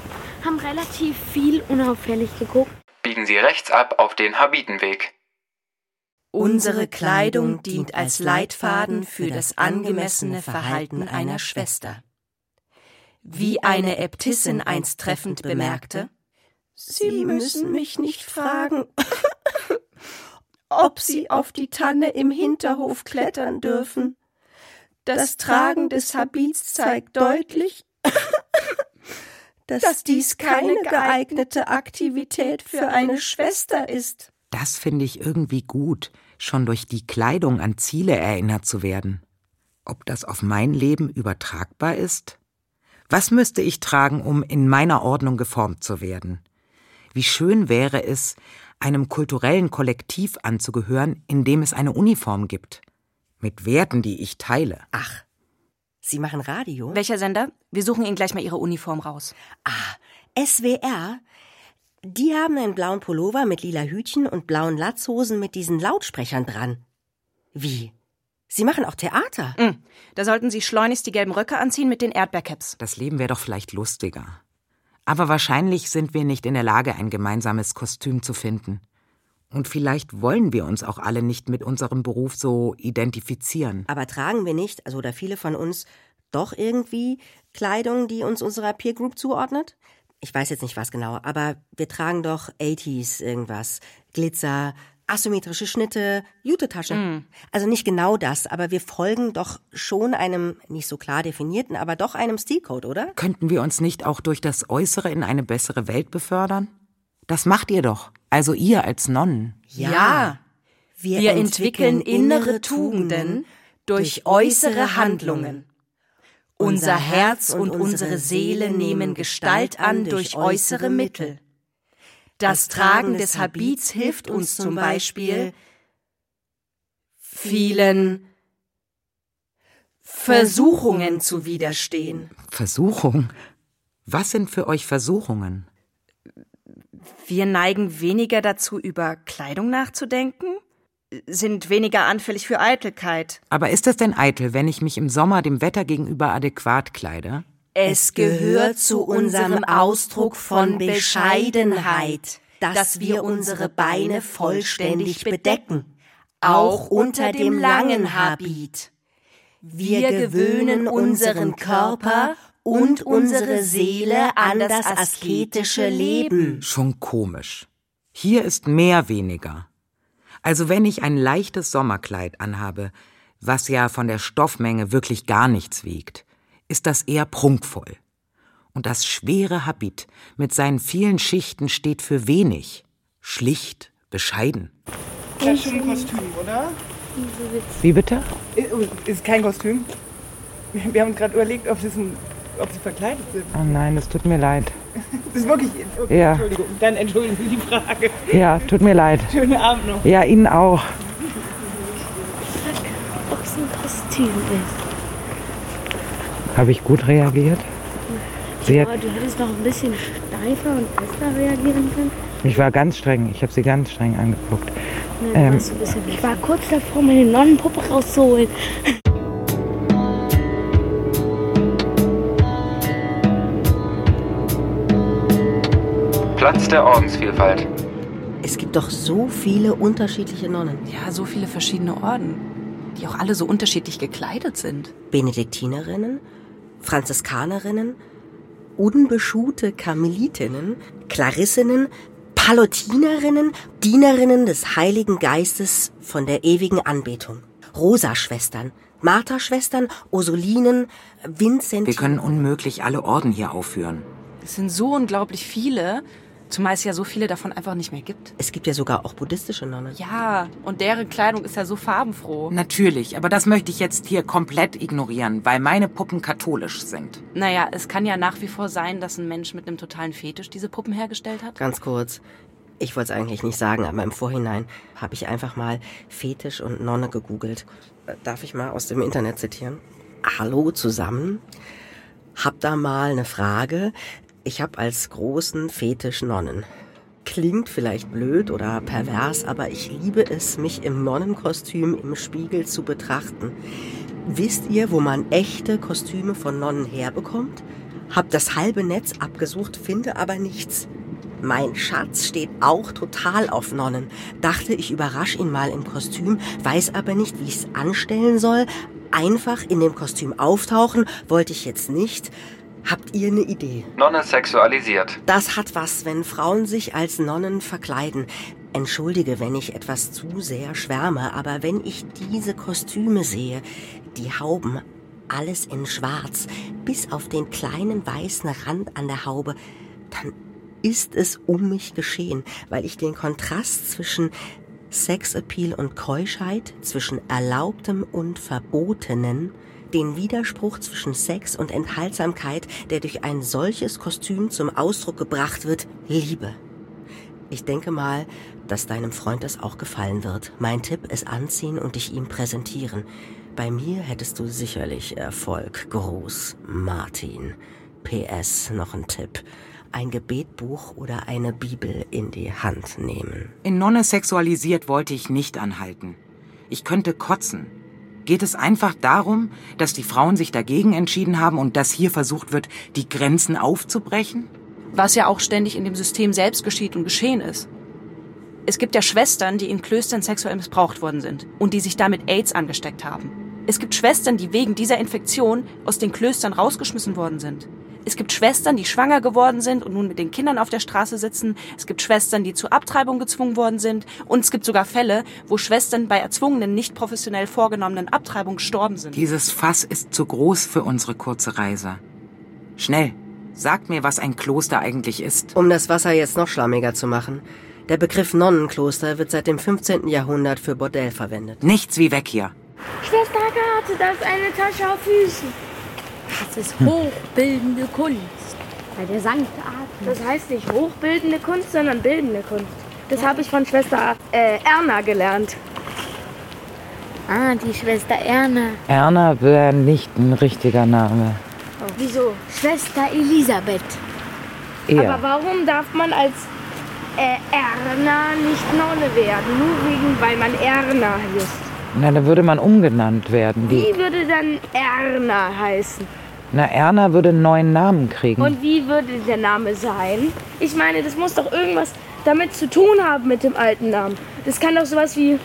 haben relativ viel unauffällig geguckt. Biegen Sie rechts ab auf den Habitenweg. Unsere Kleidung dient als Leitfaden für das angemessene Verhalten einer Schwester. Wie eine Äbtissin einst treffend bemerkte, Sie müssen mich nicht fragen, ob Sie auf die Tanne im Hinterhof klettern dürfen. Das Tragen des Habits zeigt deutlich, dass dies keine geeignete Aktivität für eine Schwester ist. Das finde ich irgendwie gut, schon durch die Kleidung an Ziele erinnert zu werden. Ob das auf mein Leben übertragbar ist? Was müsste ich tragen, um in meiner Ordnung geformt zu werden? Wie schön wäre es, einem kulturellen Kollektiv anzugehören, in dem es eine Uniform gibt. Mit Werten, die ich teile. Ach, Sie machen Radio? Welcher Sender? Wir suchen Ihnen gleich mal Ihre Uniform raus. Ah, SWR? Die haben einen blauen Pullover mit lila Hütchen und blauen Latzhosen mit diesen Lautsprechern dran. Wie? Sie machen auch Theater. Mm. Da sollten Sie schleunigst die gelben Röcke anziehen mit den Erdbeercaps. Das Leben wäre doch vielleicht lustiger. Aber wahrscheinlich sind wir nicht in der Lage, ein gemeinsames Kostüm zu finden. Und vielleicht wollen wir uns auch alle nicht mit unserem Beruf so identifizieren. Aber tragen wir nicht, also oder viele von uns, doch irgendwie Kleidung, die uns unserer Peer Group zuordnet? Ich weiß jetzt nicht was genau, aber wir tragen doch 80s irgendwas. Glitzer, asymmetrische Schnitte, Jutetasche. Mm. Also nicht genau das, aber wir folgen doch schon einem nicht so klar definierten, aber doch einem Stilcode, oder? Könnten wir uns nicht auch durch das Äußere in eine bessere Welt befördern? Das macht ihr doch, also ihr als Nonnen. Ja. ja. Wir, wir entwickeln innere Tugenden durch äußere Handlungen. Unser Herz und unsere Seele nehmen Gestalt an durch äußere Mittel. Das Tragen des Habits hilft uns zum Beispiel, vielen Versuchungen zu widerstehen. Versuchung? Was sind für euch Versuchungen? Wir neigen weniger dazu, über Kleidung nachzudenken, sind weniger anfällig für Eitelkeit. Aber ist es denn eitel, wenn ich mich im Sommer dem Wetter gegenüber adäquat kleide? Es gehört zu unserem Ausdruck von Bescheidenheit, dass wir unsere Beine vollständig bedecken, auch unter dem langen Habit. Wir gewöhnen unseren Körper und unsere Seele an das asketische Leben. Schon komisch. Hier ist mehr weniger. Also wenn ich ein leichtes Sommerkleid anhabe, was ja von der Stoffmenge wirklich gar nichts wiegt, ist das eher prunkvoll. Und das schwere Habit mit seinen vielen Schichten steht für wenig, schlicht, bescheiden. Das ist schon ein Kostüm, oder? Wie bitte? Ist kein Kostüm. Wir haben gerade überlegt, ob, das ein, ob sie verkleidet sind. Oh nein, es tut mir leid. Das ist wirklich. Okay, Ja. Entschuldigung. Dann entschuldigen Sie die Frage. Ja, tut mir leid. Schönen Abend noch. Ja, Ihnen auch. Ob es ein Kostüm ist. Habe ich gut reagiert? Sie Ja, hat, du hättest noch ein bisschen steifer und fester reagieren können. ich war ganz streng. Ich habe sie ganz streng angeguckt. Nein, Ähm, ich war kurz davor, meine Nonnenpuppe rauszuholen. Platz der Ordensvielfalt. Es gibt doch so viele unterschiedliche Nonnen. Ja, so viele verschiedene Orden, die auch alle so unterschiedlich gekleidet sind. Benediktinerinnen, Franziskanerinnen, unbeschuhte Karmelitinnen, Klarissinnen, Palotinerinnen, Dienerinnen des Heiligen Geistes von der ewigen Anbetung, Rosaschwestern, Martha-Schwestern, Ursulinen, Vincent. wir können unmöglich alle Orden hier aufführen. Es sind so unglaublich viele, zumal es ja so viele davon einfach nicht mehr gibt. Es gibt ja sogar auch buddhistische Nonnen. Ja, und deren Kleidung ist ja so farbenfroh. Natürlich, aber das möchte ich jetzt hier komplett ignorieren, weil meine Puppen katholisch sind. Naja, es kann ja nach wie vor sein, dass ein Mensch mit einem totalen Fetisch diese Puppen hergestellt hat. Ganz kurz. Ich wollte es eigentlich nicht sagen, aber im Vorhinein habe ich einfach mal Fetisch und Nonne gegoogelt. Äh, Darf ich mal aus dem Internet zitieren? Hallo zusammen. Hab da mal eine Frage. Ich habe als großen Fetisch Nonnen. Klingt vielleicht blöd oder pervers, aber ich liebe es, mich im Nonnenkostüm im Spiegel zu betrachten. Wisst ihr, wo man echte Kostüme von Nonnen herbekommt? Hab das halbe Netz abgesucht, finde aber nichts. Mein Schatz steht auch total auf Nonnen. Dachte, ich überrasch ihn mal im Kostüm, weiß aber nicht, wie ich's anstellen soll. Einfach in dem Kostüm auftauchen wollte ich jetzt nicht. Habt ihr eine Idee? Nonne sexualisiert. Das hat was, wenn Frauen sich als Nonnen verkleiden. Entschuldige, wenn ich etwas zu sehr schwärme, aber wenn ich diese Kostüme sehe, die Hauben, alles in schwarz, bis auf den kleinen weißen Rand an der Haube, dann ist es um mich geschehen, weil ich den Kontrast zwischen Sexappeal und Keuschheit, zwischen Erlaubtem und Verbotenen, den Widerspruch zwischen Sex und Enthaltsamkeit, der durch ein solches Kostüm zum Ausdruck gebracht wird, liebe. Ich denke mal, dass deinem Freund das auch gefallen wird. Mein Tipp ist anziehen und dich ihm präsentieren. Bei mir hättest du sicherlich Erfolg. Gruß, Martin. PS, noch ein Tipp. Ein Gebetbuch oder eine Bibel in die Hand nehmen. In Nonne sexualisiert wollte ich nicht anhalten. Ich könnte kotzen. Geht es einfach darum, dass die Frauen sich dagegen entschieden haben und dass hier versucht wird, die Grenzen aufzubrechen? Was ja auch ständig in dem System selbst geschieht und geschehen ist. Es gibt ja Schwestern, die in Klöstern sexuell missbraucht worden sind und die sich damit AIDS angesteckt haben. Es gibt Schwestern, die wegen dieser Infektion aus den Klöstern rausgeschmissen worden sind. Es gibt Schwestern, die schwanger geworden sind und nun mit den Kindern auf der Straße sitzen. Es gibt Schwestern, die zur Abtreibung gezwungen worden sind. Und es gibt sogar Fälle, wo Schwestern bei erzwungenen, nicht professionell vorgenommenen Abtreibungen gestorben sind. Dieses Fass ist zu groß für unsere kurze Reise. Schnell, sagt mir, was ein Kloster eigentlich ist. Um das Wasser jetzt noch schlammiger zu machen. Der Begriff Nonnenkloster wird seit dem 15. Jahrhundert für Bordell verwendet. Nichts wie weg hier. Schwester Agathe, da ist eine Tasche auf Füßen. Das ist hochbildende Kunst. Bei der Sankt Atem. Das heißt nicht hochbildende Kunst, sondern bildende Kunst. Das habe ich von Schwester äh, Erna gelernt. Ah, die Schwester Erna. Erna wäre nicht ein richtiger Name. Oh. Wieso? Schwester Elisabeth. Aber warum darf man als äh, Erna nicht Nonne werden? Nur wegen, weil man Erna heißt. Na, da würde man umgenannt werden. Die, Wie würde dann Erna heißen? na, Erna würde einen neuen Namen kriegen. Und wie würde der Name sein? Ich meine, das muss doch irgendwas damit zu tun haben mit dem alten Namen. Das kann doch sowas wie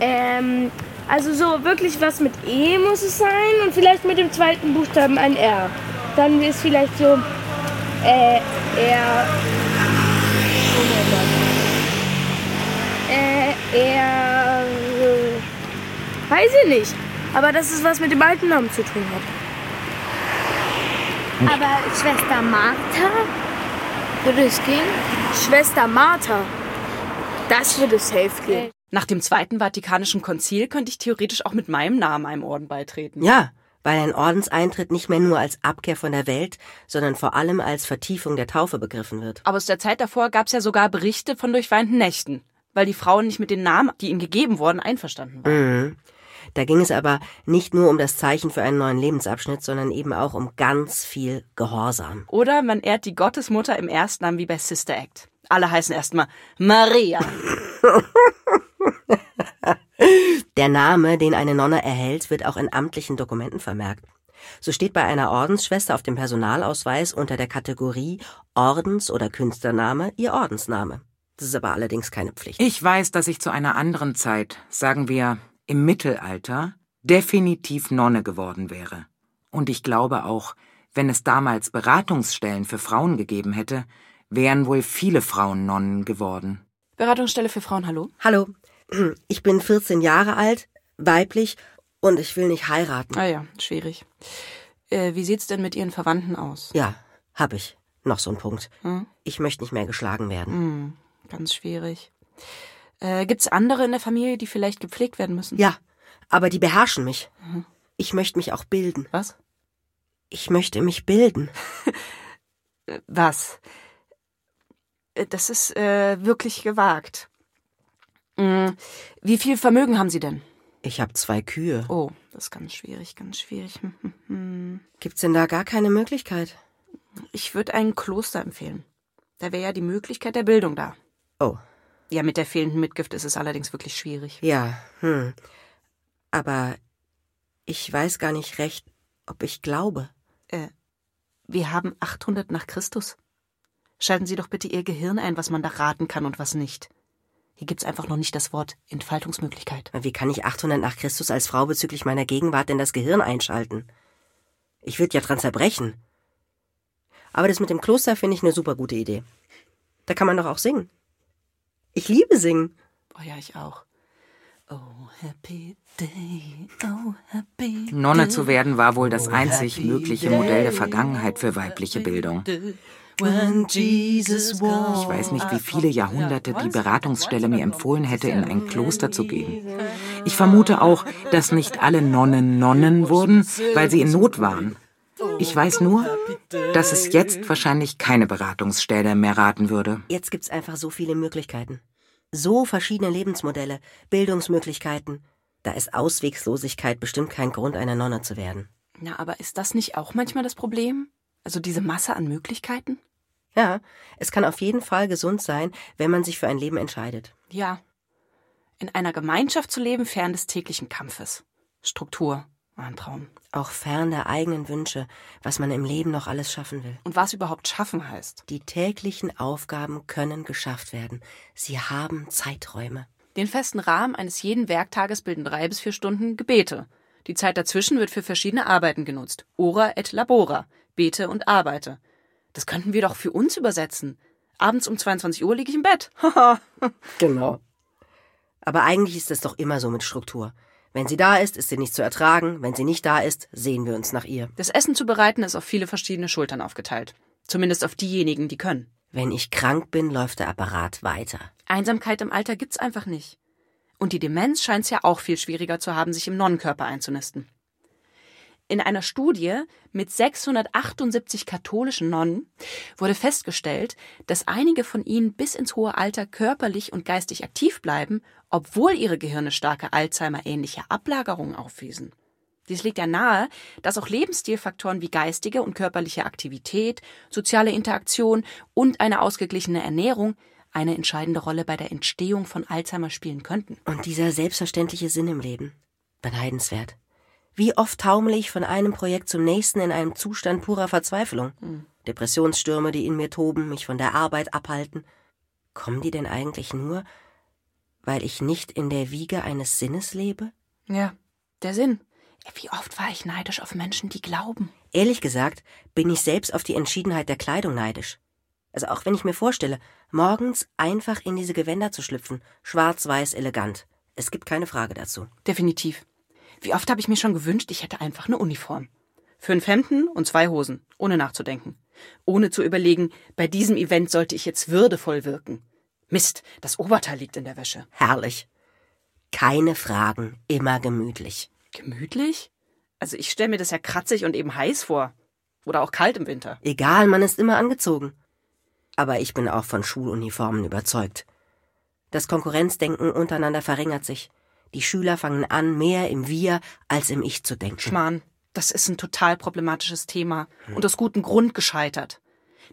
ähm, Also so wirklich was mit E muss es sein und vielleicht mit dem zweiten Buchstaben ein R. Dann ist vielleicht so äh, R. Äh, R. Äh, weiß ich nicht. Aber das ist was mit dem alten Namen zu tun hat. Aber Schwester Martha? Würde es gehen? Schwester Martha. Das würde safe gehen. Nach dem Zweiten Vatikanischen Konzil könnte ich theoretisch auch mit meinem Namen einem Orden beitreten. Ja, weil ein Ordenseintritt nicht mehr nur als Abkehr von der Welt, sondern vor allem als Vertiefung der Taufe begriffen wird. Aber aus der Zeit davor gab es ja sogar Berichte von durchweinten Nächten, weil die Frauen nicht mit den Namen, die ihnen gegeben wurden, einverstanden waren. Mhm. Da ging es aber nicht nur um das Zeichen für einen neuen Lebensabschnitt, sondern eben auch um ganz viel Gehorsam. Oder man ehrt die Gottesmutter im Erstnamen wie bei Sister Act. Alle heißen erstmal Maria. Der Name, den eine Nonne erhält, wird auch in amtlichen Dokumenten vermerkt. So steht bei einer Ordensschwester auf dem Personalausweis unter der Kategorie Ordens- oder Künstlername ihr Ordensname. Das ist aber allerdings keine Pflicht. Ich weiß, dass ich zu einer anderen Zeit, sagen wir im Mittelalter, definitiv Nonne geworden wäre. Und ich glaube auch, wenn es damals Beratungsstellen für Frauen gegeben hätte, wären wohl viele Frauen Nonnen geworden. Beratungsstelle für Frauen, hallo? Hallo, ich bin 14 Jahre alt, weiblich und ich will nicht heiraten. Ah ja, schwierig. Äh, wie sieht's denn mit Ihren Verwandten aus? Ja, hab ich. Noch so ein Punkt. Hm? Ich möchte nicht mehr geschlagen werden. Hm, ganz schwierig. Äh, gibt's andere in der Familie, die vielleicht gepflegt werden müssen? Ja, aber die beherrschen mich. Mhm. Ich möchte mich auch bilden. Was? Ich möchte mich bilden. Was? Das ist äh, wirklich gewagt. Hm, wie viel Vermögen haben Sie denn? Ich habe zwei Kühe. Oh, das ist ganz schwierig, ganz schwierig. Gibt's denn da gar keine Möglichkeit? Ich würde ein Kloster empfehlen. Da wäre ja die Möglichkeit der Bildung da. Oh. Ja, mit der fehlenden Mitgift ist es allerdings wirklich schwierig. Ja, hm. Aber ich weiß gar nicht recht, ob ich glaube. Äh, wir haben 800 nach Christus. Schalten Sie doch bitte Ihr Gehirn ein, was man da raten kann und was nicht. Hier gibt's einfach noch nicht das Wort Entfaltungsmöglichkeit. Wie kann ich 800 nach Christus als Frau bezüglich meiner Gegenwart denn das Gehirn einschalten? Ich würde ja dran zerbrechen. Aber das mit dem Kloster finde ich eine super gute Idee. Da kann man doch auch singen. Ich liebe singen. Oh ja, ich auch. Oh, happy day, oh, happy Nonne zu werden war wohl das einzig mögliche Modell der Vergangenheit für weibliche Bildung. Ich weiß nicht, wie viele Jahrhunderte die Beratungsstelle mir empfohlen hätte, in ein Kloster zu gehen. Ich vermute auch, dass nicht alle Nonnen Nonnen wurden, weil sie in Not waren. Ich weiß nur, dass es jetzt wahrscheinlich keine Beratungsstelle mehr raten würde. Jetzt gibt's einfach so viele Möglichkeiten. So verschiedene Lebensmodelle, Bildungsmöglichkeiten. Da ist Auswegslosigkeit bestimmt kein Grund, eine Nonne zu werden. Na, aber ist das nicht auch manchmal das Problem? Also diese Masse an Möglichkeiten? Ja, es kann auf jeden Fall gesund sein, wenn man sich für ein Leben entscheidet. Ja. In einer Gemeinschaft zu leben, fern des täglichen Kampfes. Struktur, ein Traum. Auch fern der eigenen Wünsche, was man im Leben noch alles schaffen will. Und was überhaupt schaffen heißt. Die täglichen Aufgaben können geschafft werden. Sie haben Zeiträume. Den festen Rahmen eines jeden Werktages bilden drei bis vier Stunden Gebete. Die Zeit dazwischen wird für verschiedene Arbeiten genutzt. Ora et labora. Bete und arbeite. Das könnten wir doch für uns übersetzen. Abends um 22 Uhr liege ich im Bett. genau. Aber eigentlich ist es doch immer so mit Struktur. Wenn sie da ist, ist sie nicht zu ertragen. Wenn sie nicht da ist, sehen wir uns nach ihr. Das Essen zu bereiten ist auf viele verschiedene Schultern aufgeteilt. Zumindest auf diejenigen, die können. Wenn ich krank bin, läuft der Apparat weiter. Einsamkeit im Alter gibt's einfach nicht. Und die Demenz scheint's ja auch viel schwieriger zu haben, sich im Nonnenkörper einzunisten. In einer Studie mit 678 katholischen Nonnen wurde festgestellt, dass einige von ihnen bis ins hohe Alter körperlich und geistig aktiv bleiben, obwohl ihre Gehirne starke Alzheimer-ähnliche Ablagerungen aufwiesen. Dies liegt ja nahe, dass auch Lebensstilfaktoren wie geistige und körperliche Aktivität, soziale Interaktion und eine ausgeglichene Ernährung eine entscheidende Rolle bei der Entstehung von Alzheimer spielen könnten. Und dieser selbstverständliche Sinn im Leben. Beneidenswert. Wie oft taumle ich von einem Projekt zum nächsten in einem Zustand purer Verzweiflung? Hm. Depressionsstürme, die in mir toben, mich von der Arbeit abhalten. Kommen die denn eigentlich nur, weil ich nicht in der Wiege eines Sinnes lebe? Ja, der Sinn. Wie oft war ich neidisch auf Menschen, die glauben? Ehrlich gesagt bin ich selbst auf die Entschiedenheit der Kleidung neidisch. Also auch wenn ich mir vorstelle, morgens einfach in diese Gewänder zu schlüpfen, schwarz-weiß elegant. Es gibt keine Frage dazu. Definitiv. Wie oft habe ich mir schon gewünscht, ich hätte einfach eine Uniform. Fünf Hemden und zwei Hosen, ohne nachzudenken. Ohne zu überlegen, bei diesem Event sollte ich jetzt würdevoll wirken. Mist, das Oberteil liegt in der Wäsche. Herrlich. Keine Fragen, immer gemütlich. Gemütlich? Also ich stelle mir das ja kratzig und eben heiß vor. Oder auch kalt im Winter. Egal, man ist immer angezogen. Aber ich bin auch von Schuluniformen überzeugt. Das Konkurrenzdenken untereinander verringert sich. Die Schüler fangen an, mehr im Wir als im Ich zu denken. Schmarrn, das ist ein total problematisches Thema und aus gutem Grund gescheitert.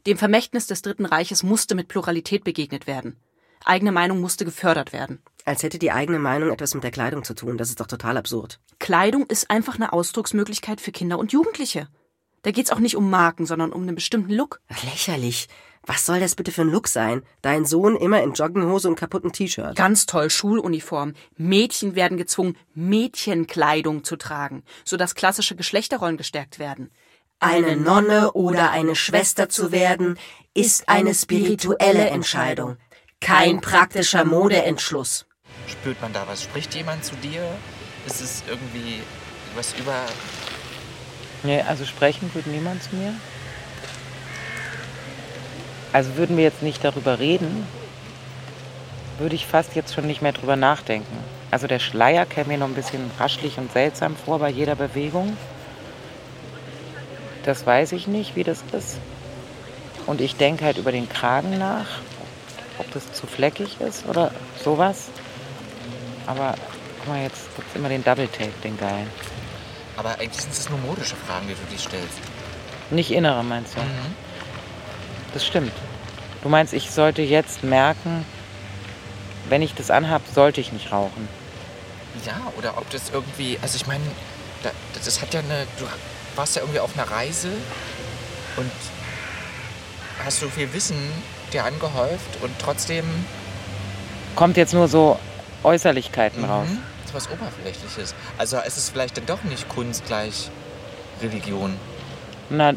Dem Vermächtnis des Dritten Reiches musste mit Pluralität begegnet werden. Eigene Meinung musste gefördert werden. Als hätte die eigene Meinung etwas mit der Kleidung zu tun. Das ist doch total absurd. Kleidung ist einfach eine Ausdrucksmöglichkeit für Kinder und Jugendliche. Da geht's auch nicht um Marken, sondern um einen bestimmten Look. Lächerlich. Was soll das bitte für ein Look sein? Dein Sohn immer in Jogginghose und kaputten T-Shirt. Ganz toll, Schuluniform. Mädchen werden gezwungen, Mädchenkleidung zu tragen, sodass klassische Geschlechterrollen gestärkt werden. Eine Nonne oder eine Schwester zu werden, ist eine spirituelle Entscheidung, kein praktischer Modeentschluss. Spürt man da was? Spricht jemand zu dir? Ist es irgendwie was über. Nee, also sprechen würde niemand zu mir. Also würden wir jetzt nicht darüber reden, würde ich fast jetzt schon nicht mehr drüber nachdenken. Also der Schleier käme mir noch ein bisschen raschelig und seltsam vor bei jeder Bewegung. Das weiß ich nicht, wie das ist. Und ich denke halt über den Kragen nach, ob das zu fleckig ist oder sowas. Aber guck mal, jetzt gibt es immer den Double Take, den geilen. Aber eigentlich sind es nur modische Fragen, die du dir stellst. Nicht innere, meinst du? Mhm. Das stimmt. Du meinst, ich sollte jetzt merken, wenn ich das anhab, sollte ich nicht rauchen. Ja, oder ob das irgendwie. Also ich meine, da, das hat ja eine. Du warst ja irgendwie auf einer Reise und hast so viel Wissen dir angehäuft und trotzdem. Kommt jetzt nur so Äußerlichkeiten Mhm. raus. Das ist was Oberflächliches. Also ist es vielleicht dann doch nicht Kunst gleich Religion. Na,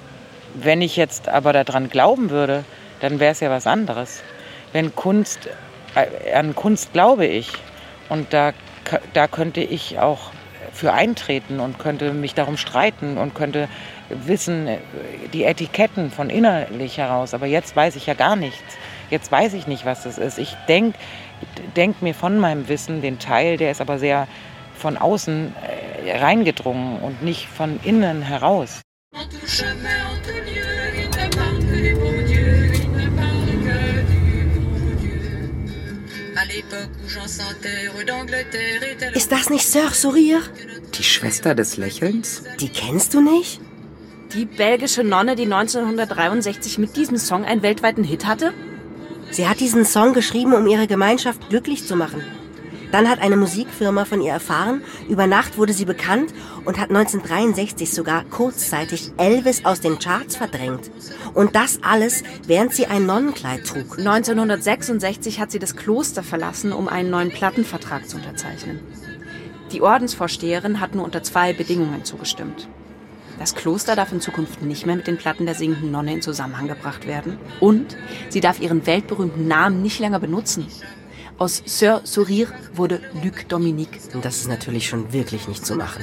wenn ich jetzt aber daran glauben würde, dann wäre es ja was anderes. Wenn Kunst, äh, an Kunst glaube ich und da, da könnte ich auch für eintreten und könnte mich darum streiten und könnte wissen, äh, die Etiketten von innerlich heraus. Aber jetzt weiß ich ja gar nichts. Jetzt weiß ich nicht, was das ist. Ich denke denk mir von meinem Wissen den Teil, der ist aber sehr von außen äh, reingedrungen und nicht von innen heraus. Ist das nicht Sœur Sourire? Die Schwester des Lächelns? Die kennst du nicht? Die belgische Nonne, die 1963 mit diesem Song einen weltweiten Hit hatte? Sie hat diesen Song geschrieben, um ihre Gemeinschaft glücklich zu machen. Dann hat eine Musikfirma von ihr erfahren, über Nacht wurde sie bekannt und hat 1963 sogar kurzzeitig Elvis aus den Charts verdrängt. Und das alles, während sie ein Nonnenkleid trug. 1966 hat sie das Kloster verlassen, um einen neuen Plattenvertrag zu unterzeichnen. Die Ordensvorsteherin hat nur unter zwei Bedingungen zugestimmt. Das Kloster darf in Zukunft nicht mehr mit den Platten der singenden Nonne in Zusammenhang gebracht werden. Und sie darf ihren weltberühmten Namen nicht länger benutzen. Aus Sœur Sourire wurde Luc Dominique. Und das ist natürlich schon wirklich nicht zu machen.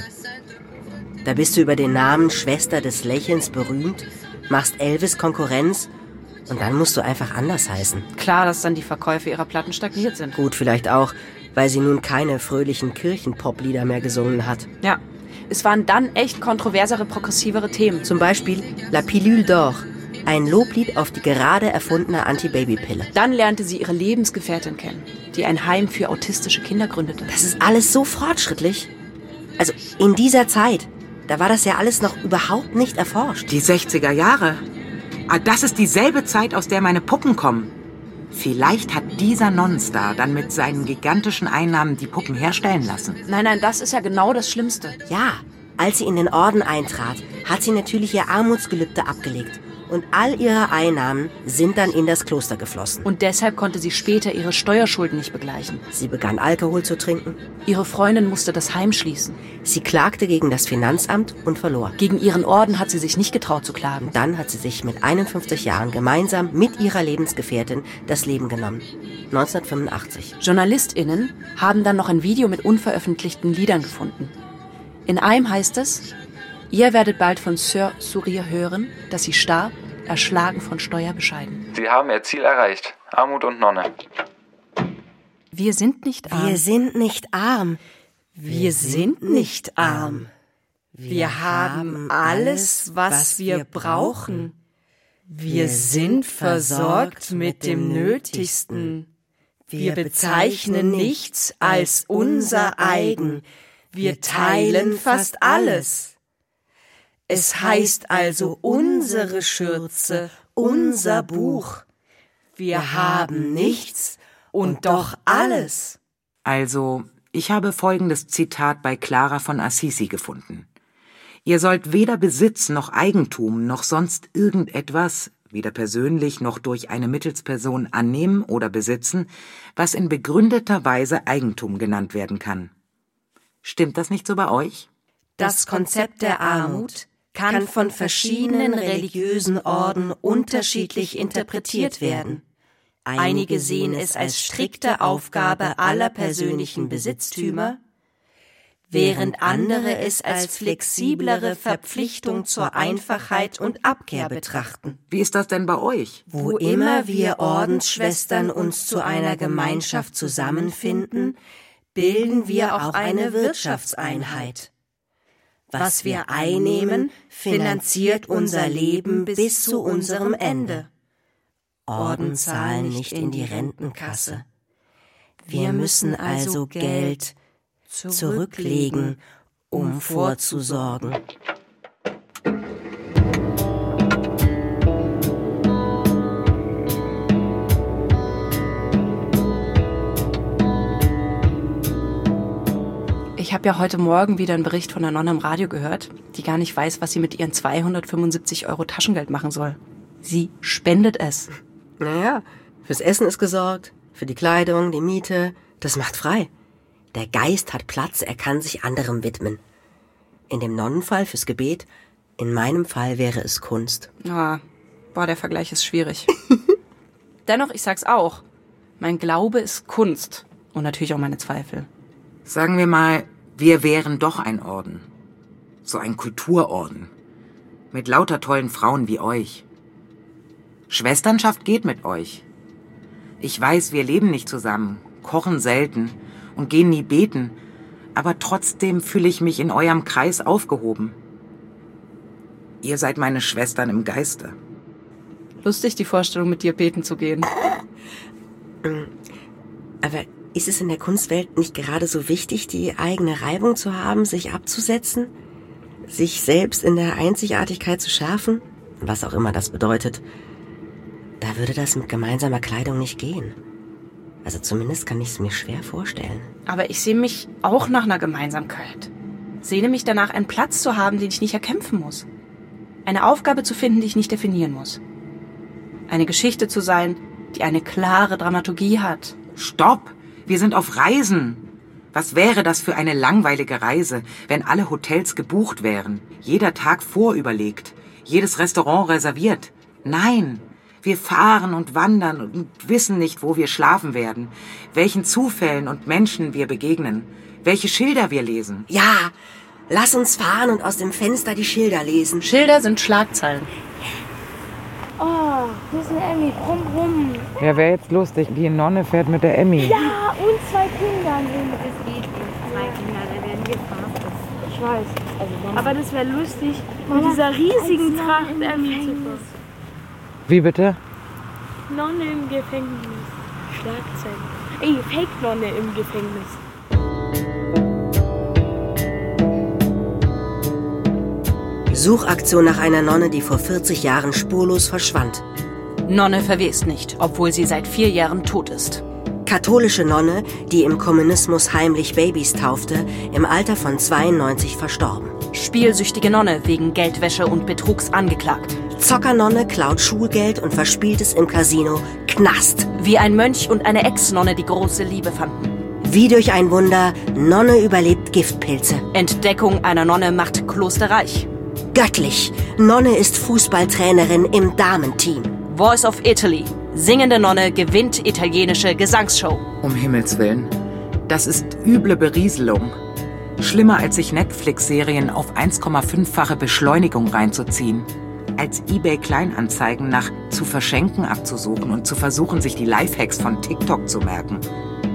Da bist du über den Namen Schwester des Lächelns berühmt, machst Elvis Konkurrenz und dann musst du einfach anders heißen. Klar, dass dann die Verkäufe ihrer Platten stagniert sind. Gut, vielleicht auch, weil sie nun keine fröhlichen Kirchenpoplieder mehr gesungen hat. Ja, es waren dann echt kontroversere, progressivere Themen. Zum Beispiel La Pilule d'Or, ein Loblied auf die gerade erfundene Antibabypille. Dann lernte sie ihre Lebensgefährtin kennen, die ein Heim für autistische Kinder gründete. Das ist alles so fortschrittlich. Also in dieser Zeit, da war das ja alles noch überhaupt nicht erforscht. Die 60er Jahre. Ah, das ist dieselbe Zeit, aus der meine Puppen kommen. Vielleicht hat dieser Nonnenstar dann mit seinen gigantischen Einnahmen die Puppen herstellen lassen. Nein, nein, das ist ja genau das Schlimmste. Ja, als sie in den Orden eintrat, hat sie natürlich ihr Armutsgelübde abgelegt und all ihre Einnahmen sind dann in das Kloster geflossen. Und deshalb konnte sie später ihre Steuerschulden nicht begleichen. Sie begann Alkohol zu trinken. Ihre Freundin musste das Heim schließen. Sie klagte gegen das Finanzamt und verlor. Gegen ihren Orden hat sie sich nicht getraut zu klagen. Dann hat sie sich mit 51 Jahren gemeinsam mit ihrer Lebensgefährtin das Leben genommen. 1985. JournalistInnen haben dann noch ein Video mit unveröffentlichten Liedern gefunden. In einem heißt es, Ihr werdet bald von Sir Surir hören, dass sie starb, erschlagen von Steuerbescheiden. Sie haben ihr Ziel erreicht. Armut und Nonne. Wir sind nicht arm. Wir sind nicht arm. Wir sind nicht arm. Wir haben alles, was wir brauchen. Wir sind versorgt mit dem Nötigsten. Wir bezeichnen nichts als unser eigen. Wir teilen fast alles. Es heißt also unsere Schürze, unser Buch. Wir haben nichts und doch alles. Also, ich habe folgendes Zitat bei Clara von Assisi gefunden. Ihr sollt weder Besitz noch Eigentum noch sonst irgendetwas, weder persönlich noch durch eine Mittelsperson annehmen oder besitzen, was in begründeter Weise Eigentum genannt werden kann. Stimmt das nicht so bei euch? Das Konzept der Armut kann von verschiedenen religiösen Orden unterschiedlich interpretiert werden. Einige sehen es als strikte Aufgabe aller persönlichen Besitztümer, während andere es als flexiblere Verpflichtung zur Einfachheit und Abkehr betrachten. Wie ist das denn bei euch? Wo immer wir Ordensschwestern uns zu einer Gemeinschaft zusammenfinden, bilden wir auch eine Wirtschaftseinheit. Was wir einnehmen, finanziert unser Leben bis zu unserem Ende. Orden zahlen nicht in die Rentenkasse. Wir müssen also Geld zurücklegen, um vorzusorgen. Ich habe ja heute Morgen wieder einen Bericht von einer Nonne im Radio gehört, die gar nicht weiß, was sie mit ihren 275 Euro Taschengeld machen soll. Sie spendet es. Naja, fürs Essen ist gesorgt, für die Kleidung, die Miete. Das macht frei. Der Geist hat Platz, er kann sich anderem widmen. In dem Nonnenfall fürs Gebet, in meinem Fall wäre es Kunst. Ah, boah, der Vergleich ist schwierig. Dennoch, ich sag's auch. Mein Glaube ist Kunst. Und natürlich auch meine Zweifel. Sagen wir mal, wir wären doch ein Orden. So ein Kulturorden. Mit lauter tollen Frauen wie euch. Schwesternschaft geht mit euch. Ich weiß, wir leben nicht zusammen, kochen selten und gehen nie beten, aber trotzdem fühle ich mich in eurem Kreis aufgehoben. Ihr seid meine Schwestern im Geiste. Lustig, die Vorstellung, mit dir beten zu gehen. Aber ist es in der Kunstwelt nicht gerade so wichtig, die eigene Reibung zu haben, sich abzusetzen? Sich selbst in der Einzigartigkeit zu schärfen? Was auch immer das bedeutet. Da würde das mit gemeinsamer Kleidung nicht gehen. Also zumindest kann ich es mir schwer vorstellen. Aber ich sehe mich auch nach einer Gemeinsamkeit. Sehne mich danach, einen Platz zu haben, den ich nicht erkämpfen muss. Eine Aufgabe zu finden, die ich nicht definieren muss. Eine Geschichte zu sein, die eine klare Dramaturgie hat. Stopp! Wir sind auf Reisen. Was wäre das für eine langweilige Reise, wenn alle Hotels gebucht wären, jeder Tag vorüberlegt, jedes Restaurant reserviert? Nein, wir fahren und wandern und wissen nicht, wo wir schlafen werden, welchen Zufällen und Menschen wir begegnen, welche Schilder wir lesen. Ja, lass uns fahren und aus dem Fenster die Schilder lesen. Schilder sind Schlagzeilen. Oh, hier ist eine Emmy. Brumm, brumm. Ja, wäre jetzt lustig. Die Nonne fährt mit der Emmy. Ja, und zwei Kinder. Das geht nicht. Zwei Kinder, da werden wir verhaftet. Ich weiß. Also, Aber das wäre lustig, mit dieser riesigen Tracht Emmy zu fahren. Wie bitte? Nonne im Gefängnis. Schlagzeilen. Ey, Fake-Nonne im Gefängnis. Suchaktion nach einer Nonne, die vor 40 Jahren spurlos verschwand. Nonne verwest nicht, obwohl sie seit vier Jahren tot ist. Katholische Nonne, die im Kommunismus heimlich Babys taufte, im Alter von 92 verstorben. Spielsüchtige Nonne wegen Geldwäsche und Betrugs angeklagt. Zockernonne klaut Schulgeld und verspielt es im Casino. Knast. Wie ein Mönch und eine Ex-Nonne die große Liebe fanden. Wie durch ein Wunder, Nonne überlebt Giftpilze. Entdeckung einer Nonne macht Kloster reich. Göttlich. Nonne ist Fußballtrainerin im Damenteam. Voice of Italy. Singende Nonne gewinnt italienische Gesangsshow. Um Himmels Willen. Das ist üble Berieselung. Schlimmer als sich Netflix-Serien auf 1,5-fache Beschleunigung reinzuziehen. Als eBay Kleinanzeigen nach zu verschenken abzusuchen und zu versuchen, sich die Lifehacks von TikTok zu merken.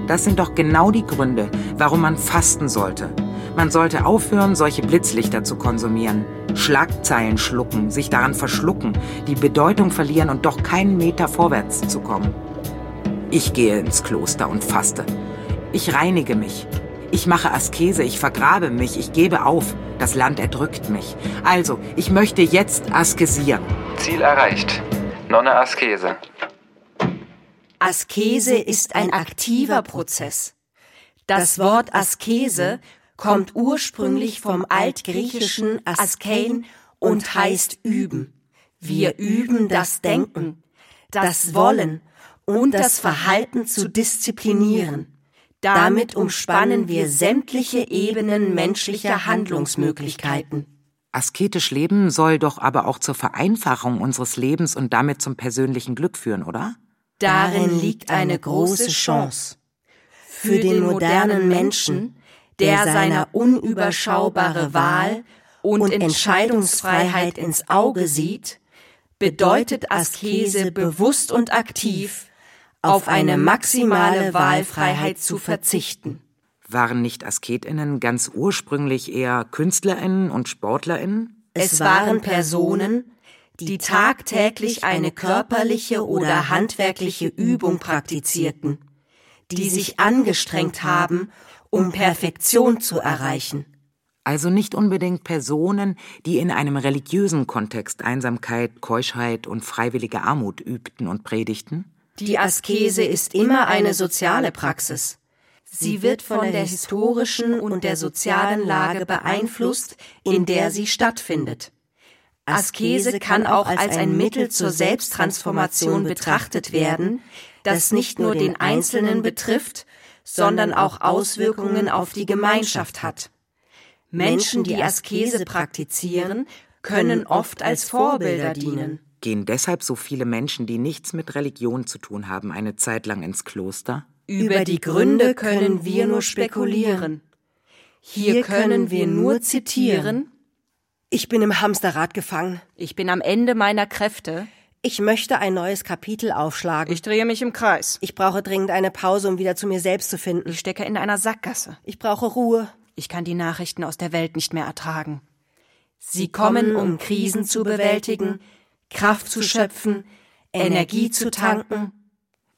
Das sind doch genau die Gründe, warum man fasten sollte. Man sollte aufhören, solche Blitzlichter zu konsumieren. Schlagzeilen schlucken, sich daran verschlucken, die Bedeutung verlieren und doch keinen Meter vorwärts zu kommen. Ich gehe ins Kloster und faste. Ich reinige mich. Ich mache Askese, ich vergrabe mich, ich gebe auf. Das Land erdrückt mich. Also, ich möchte jetzt askesieren. Ziel erreicht. Nonne Askese. Askese ist ein aktiver Prozess. Das Wort Askese kommt ursprünglich vom altgriechischen askein und heißt üben. Wir üben das Denken, das Wollen und das Verhalten zu disziplinieren. Damit umspannen wir sämtliche Ebenen menschlicher Handlungsmöglichkeiten. Asketisch leben soll doch aber auch zur Vereinfachung unseres Lebens und damit zum persönlichen Glück führen, oder? Darin liegt eine große Chance. Für den modernen Menschen, der seine unüberschaubare Wahl und Entscheidungsfreiheit ins Auge sieht, bedeutet Askese bewusst und aktiv auf eine maximale Wahlfreiheit zu verzichten. Waren nicht Asketinnen ganz ursprünglich eher Künstlerinnen und Sportlerinnen? Es waren Personen, die tagtäglich eine körperliche oder handwerkliche Übung praktizierten, die sich angestrengt haben, um Perfektion zu erreichen. Also nicht unbedingt Personen, die in einem religiösen Kontext Einsamkeit, Keuschheit und freiwillige Armut übten und predigten? Die Askese ist immer eine soziale Praxis. Sie wird von der historischen und der sozialen Lage beeinflusst, in der sie stattfindet. Askese kann auch als ein Mittel zur Selbsttransformation betrachtet werden, das nicht nur den Einzelnen betrifft, sondern auch Auswirkungen auf die Gemeinschaft hat. Menschen, die Askese praktizieren, können oft als Vorbilder dienen. Gehen deshalb so viele Menschen, die nichts mit Religion zu tun haben, eine Zeit lang ins Kloster? Über die Gründe können wir nur spekulieren. Hier können wir nur zitieren. Ich bin im Hamsterrad gefangen. Ich bin am Ende meiner Kräfte. Ich möchte ein neues Kapitel aufschlagen. Ich drehe mich im Kreis. Ich brauche dringend eine Pause, um wieder zu mir selbst zu finden. Ich stecke in einer Sackgasse. Ich brauche Ruhe. Ich kann die Nachrichten aus der Welt nicht mehr ertragen. Sie kommen, um Krisen zu bewältigen, Kraft zu schöpfen, Energie zu tanken.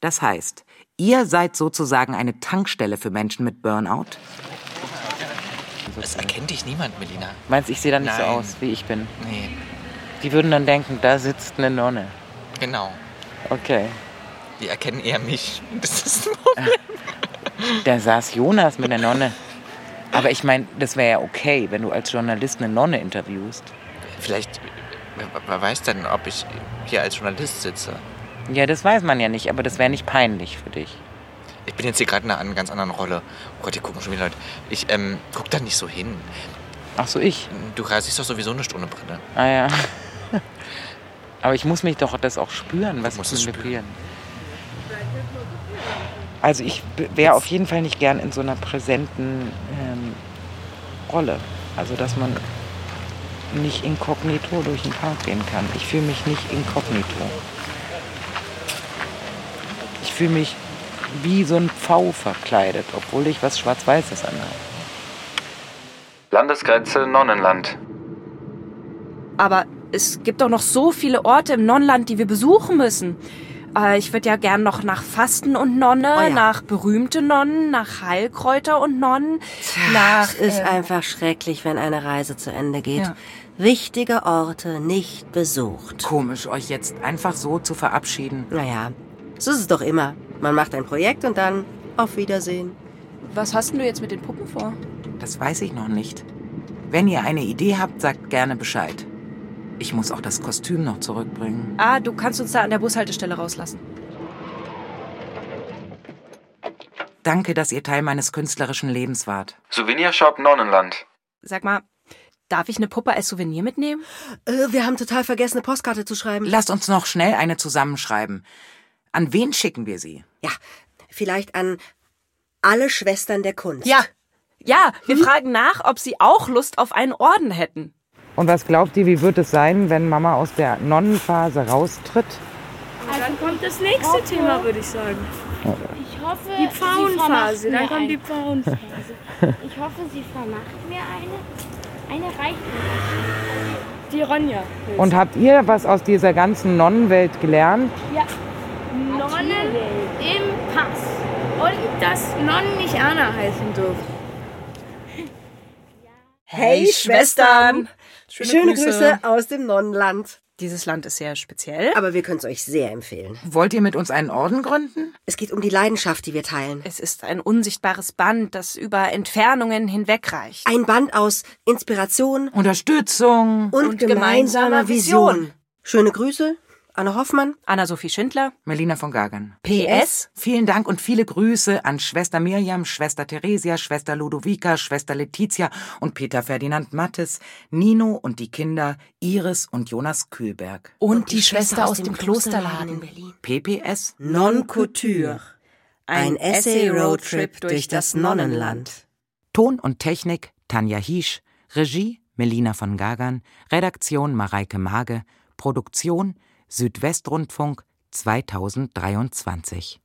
Das heißt, ihr seid sozusagen eine Tankstelle für Menschen mit Burnout? Das erkennt dich niemand, Melina. Meinst du, ich sehe dann nicht Nein. so aus, wie ich bin? Nee. Die würden dann denken, da sitzt eine Nonne. Genau. Okay. Die erkennen eher mich. Das ist ein Problem. Da saß Jonas mit einer Nonne. Aber ich meine, das wäre ja okay, wenn du als Journalist eine Nonne interviewst. Vielleicht, wer, wer weiß denn, ob ich hier als Journalist sitze. Ja, das weiß man ja nicht, aber das wäre nicht peinlich für dich. Ich bin jetzt hier gerade in einer ganz anderen Rolle. Oh Gott, hier gucken schon wieder Leute. Ich ähm, guck da nicht so hin. Ach so, ich? Du siehst doch sowieso eine Stunde Brille. Ah ja. Aber ich muss mich doch das auch spüren, was ich integrieren. Also ich wäre auf jeden Fall nicht gern in so einer präsenten ähm, Rolle. Also dass man nicht inkognito durch den Park gehen kann. Ich fühle mich nicht inkognito. Ich fühle mich wie so ein Pfau verkleidet, obwohl ich was Schwarz-Weißes anhabe. Landesgrenze Nonnenland. Aber es gibt doch noch so viele Orte im Nonnenland, die wir besuchen müssen. Äh, ich würde ja gern noch nach Fasten und Nonne, Oh ja. nach berühmte Nonnen, nach Heilkräuter und Nonnen, nach... Es ist äh, einfach schrecklich, wenn eine Reise zu Ende geht. Ja. Wichtige Orte nicht besucht. Komisch, euch jetzt einfach so zu verabschieden. Naja, so ist es doch immer. Man macht ein Projekt und dann auf Wiedersehen. Was hast denn du jetzt mit den Puppen vor? Das weiß ich noch nicht. Wenn ihr eine Idee habt, sagt gerne Bescheid. Ich muss auch das Kostüm noch zurückbringen. Ah, du kannst uns da an der Bushaltestelle rauslassen. Danke, dass ihr Teil meines künstlerischen Lebens wart. Souvenirshop Nonnenland. Sag mal, darf ich eine Puppe als Souvenir mitnehmen? Äh, wir haben total vergessen, eine Postkarte zu schreiben. Lasst uns noch schnell eine zusammenschreiben. An wen schicken wir sie? Ja, vielleicht an alle Schwestern der Kunst. Ja, ja, wir hm? fragen nach, ob sie auch Lust auf einen Orden hätten. Und was glaubt ihr, wie wird es sein, wenn Mama aus der Nonnenphase raustritt? Und dann kommt das nächste Thema, würde ich sagen. Ich hoffe, die Pfauenphase. Dann kommt die Pfauenphase. Ich hoffe, sie vermacht mir eine. Eine reicht mir. Die Ronja. Und habt ihr was aus dieser ganzen Nonnenwelt gelernt? Ja. Nonnen im Pass. Und dass Nonnen nicht Anna heißen dürfen. Hey Schwestern! Schöne, Schöne Grüße. Grüße aus dem Nonnenland. Dieses Land ist sehr speziell. Aber wir können es euch sehr empfehlen. Wollt ihr mit uns einen Orden gründen? Es geht um die Leidenschaft, die wir teilen. Es ist ein unsichtbares Band, das über Entfernungen hinwegreicht. Ein Band aus Inspiration, Unterstützung und, und gemeinsamer Vision. Schöne Grüße, Anne Hoffmann, Anna-Sophie Schindler, Melina von Gagern. PS. Vielen Dank und viele Grüße an Schwester Mirjam, Schwester Theresia, Schwester Ludovica, Schwester Letizia und Peter Ferdinand Mattes, Nino und die Kinder Iris und Jonas Kühlberg. Und, und die, die Schwester, Schwester aus, aus dem Klosterladen in Berlin. PPS Non Couture. Ein Essay-Roadtrip durch das Nonnenland. Ton und Technik Tanja Hiesch, Regie Melina von Gagern, Redaktion Mareike Mage, Produktion Südwestrundfunk 2023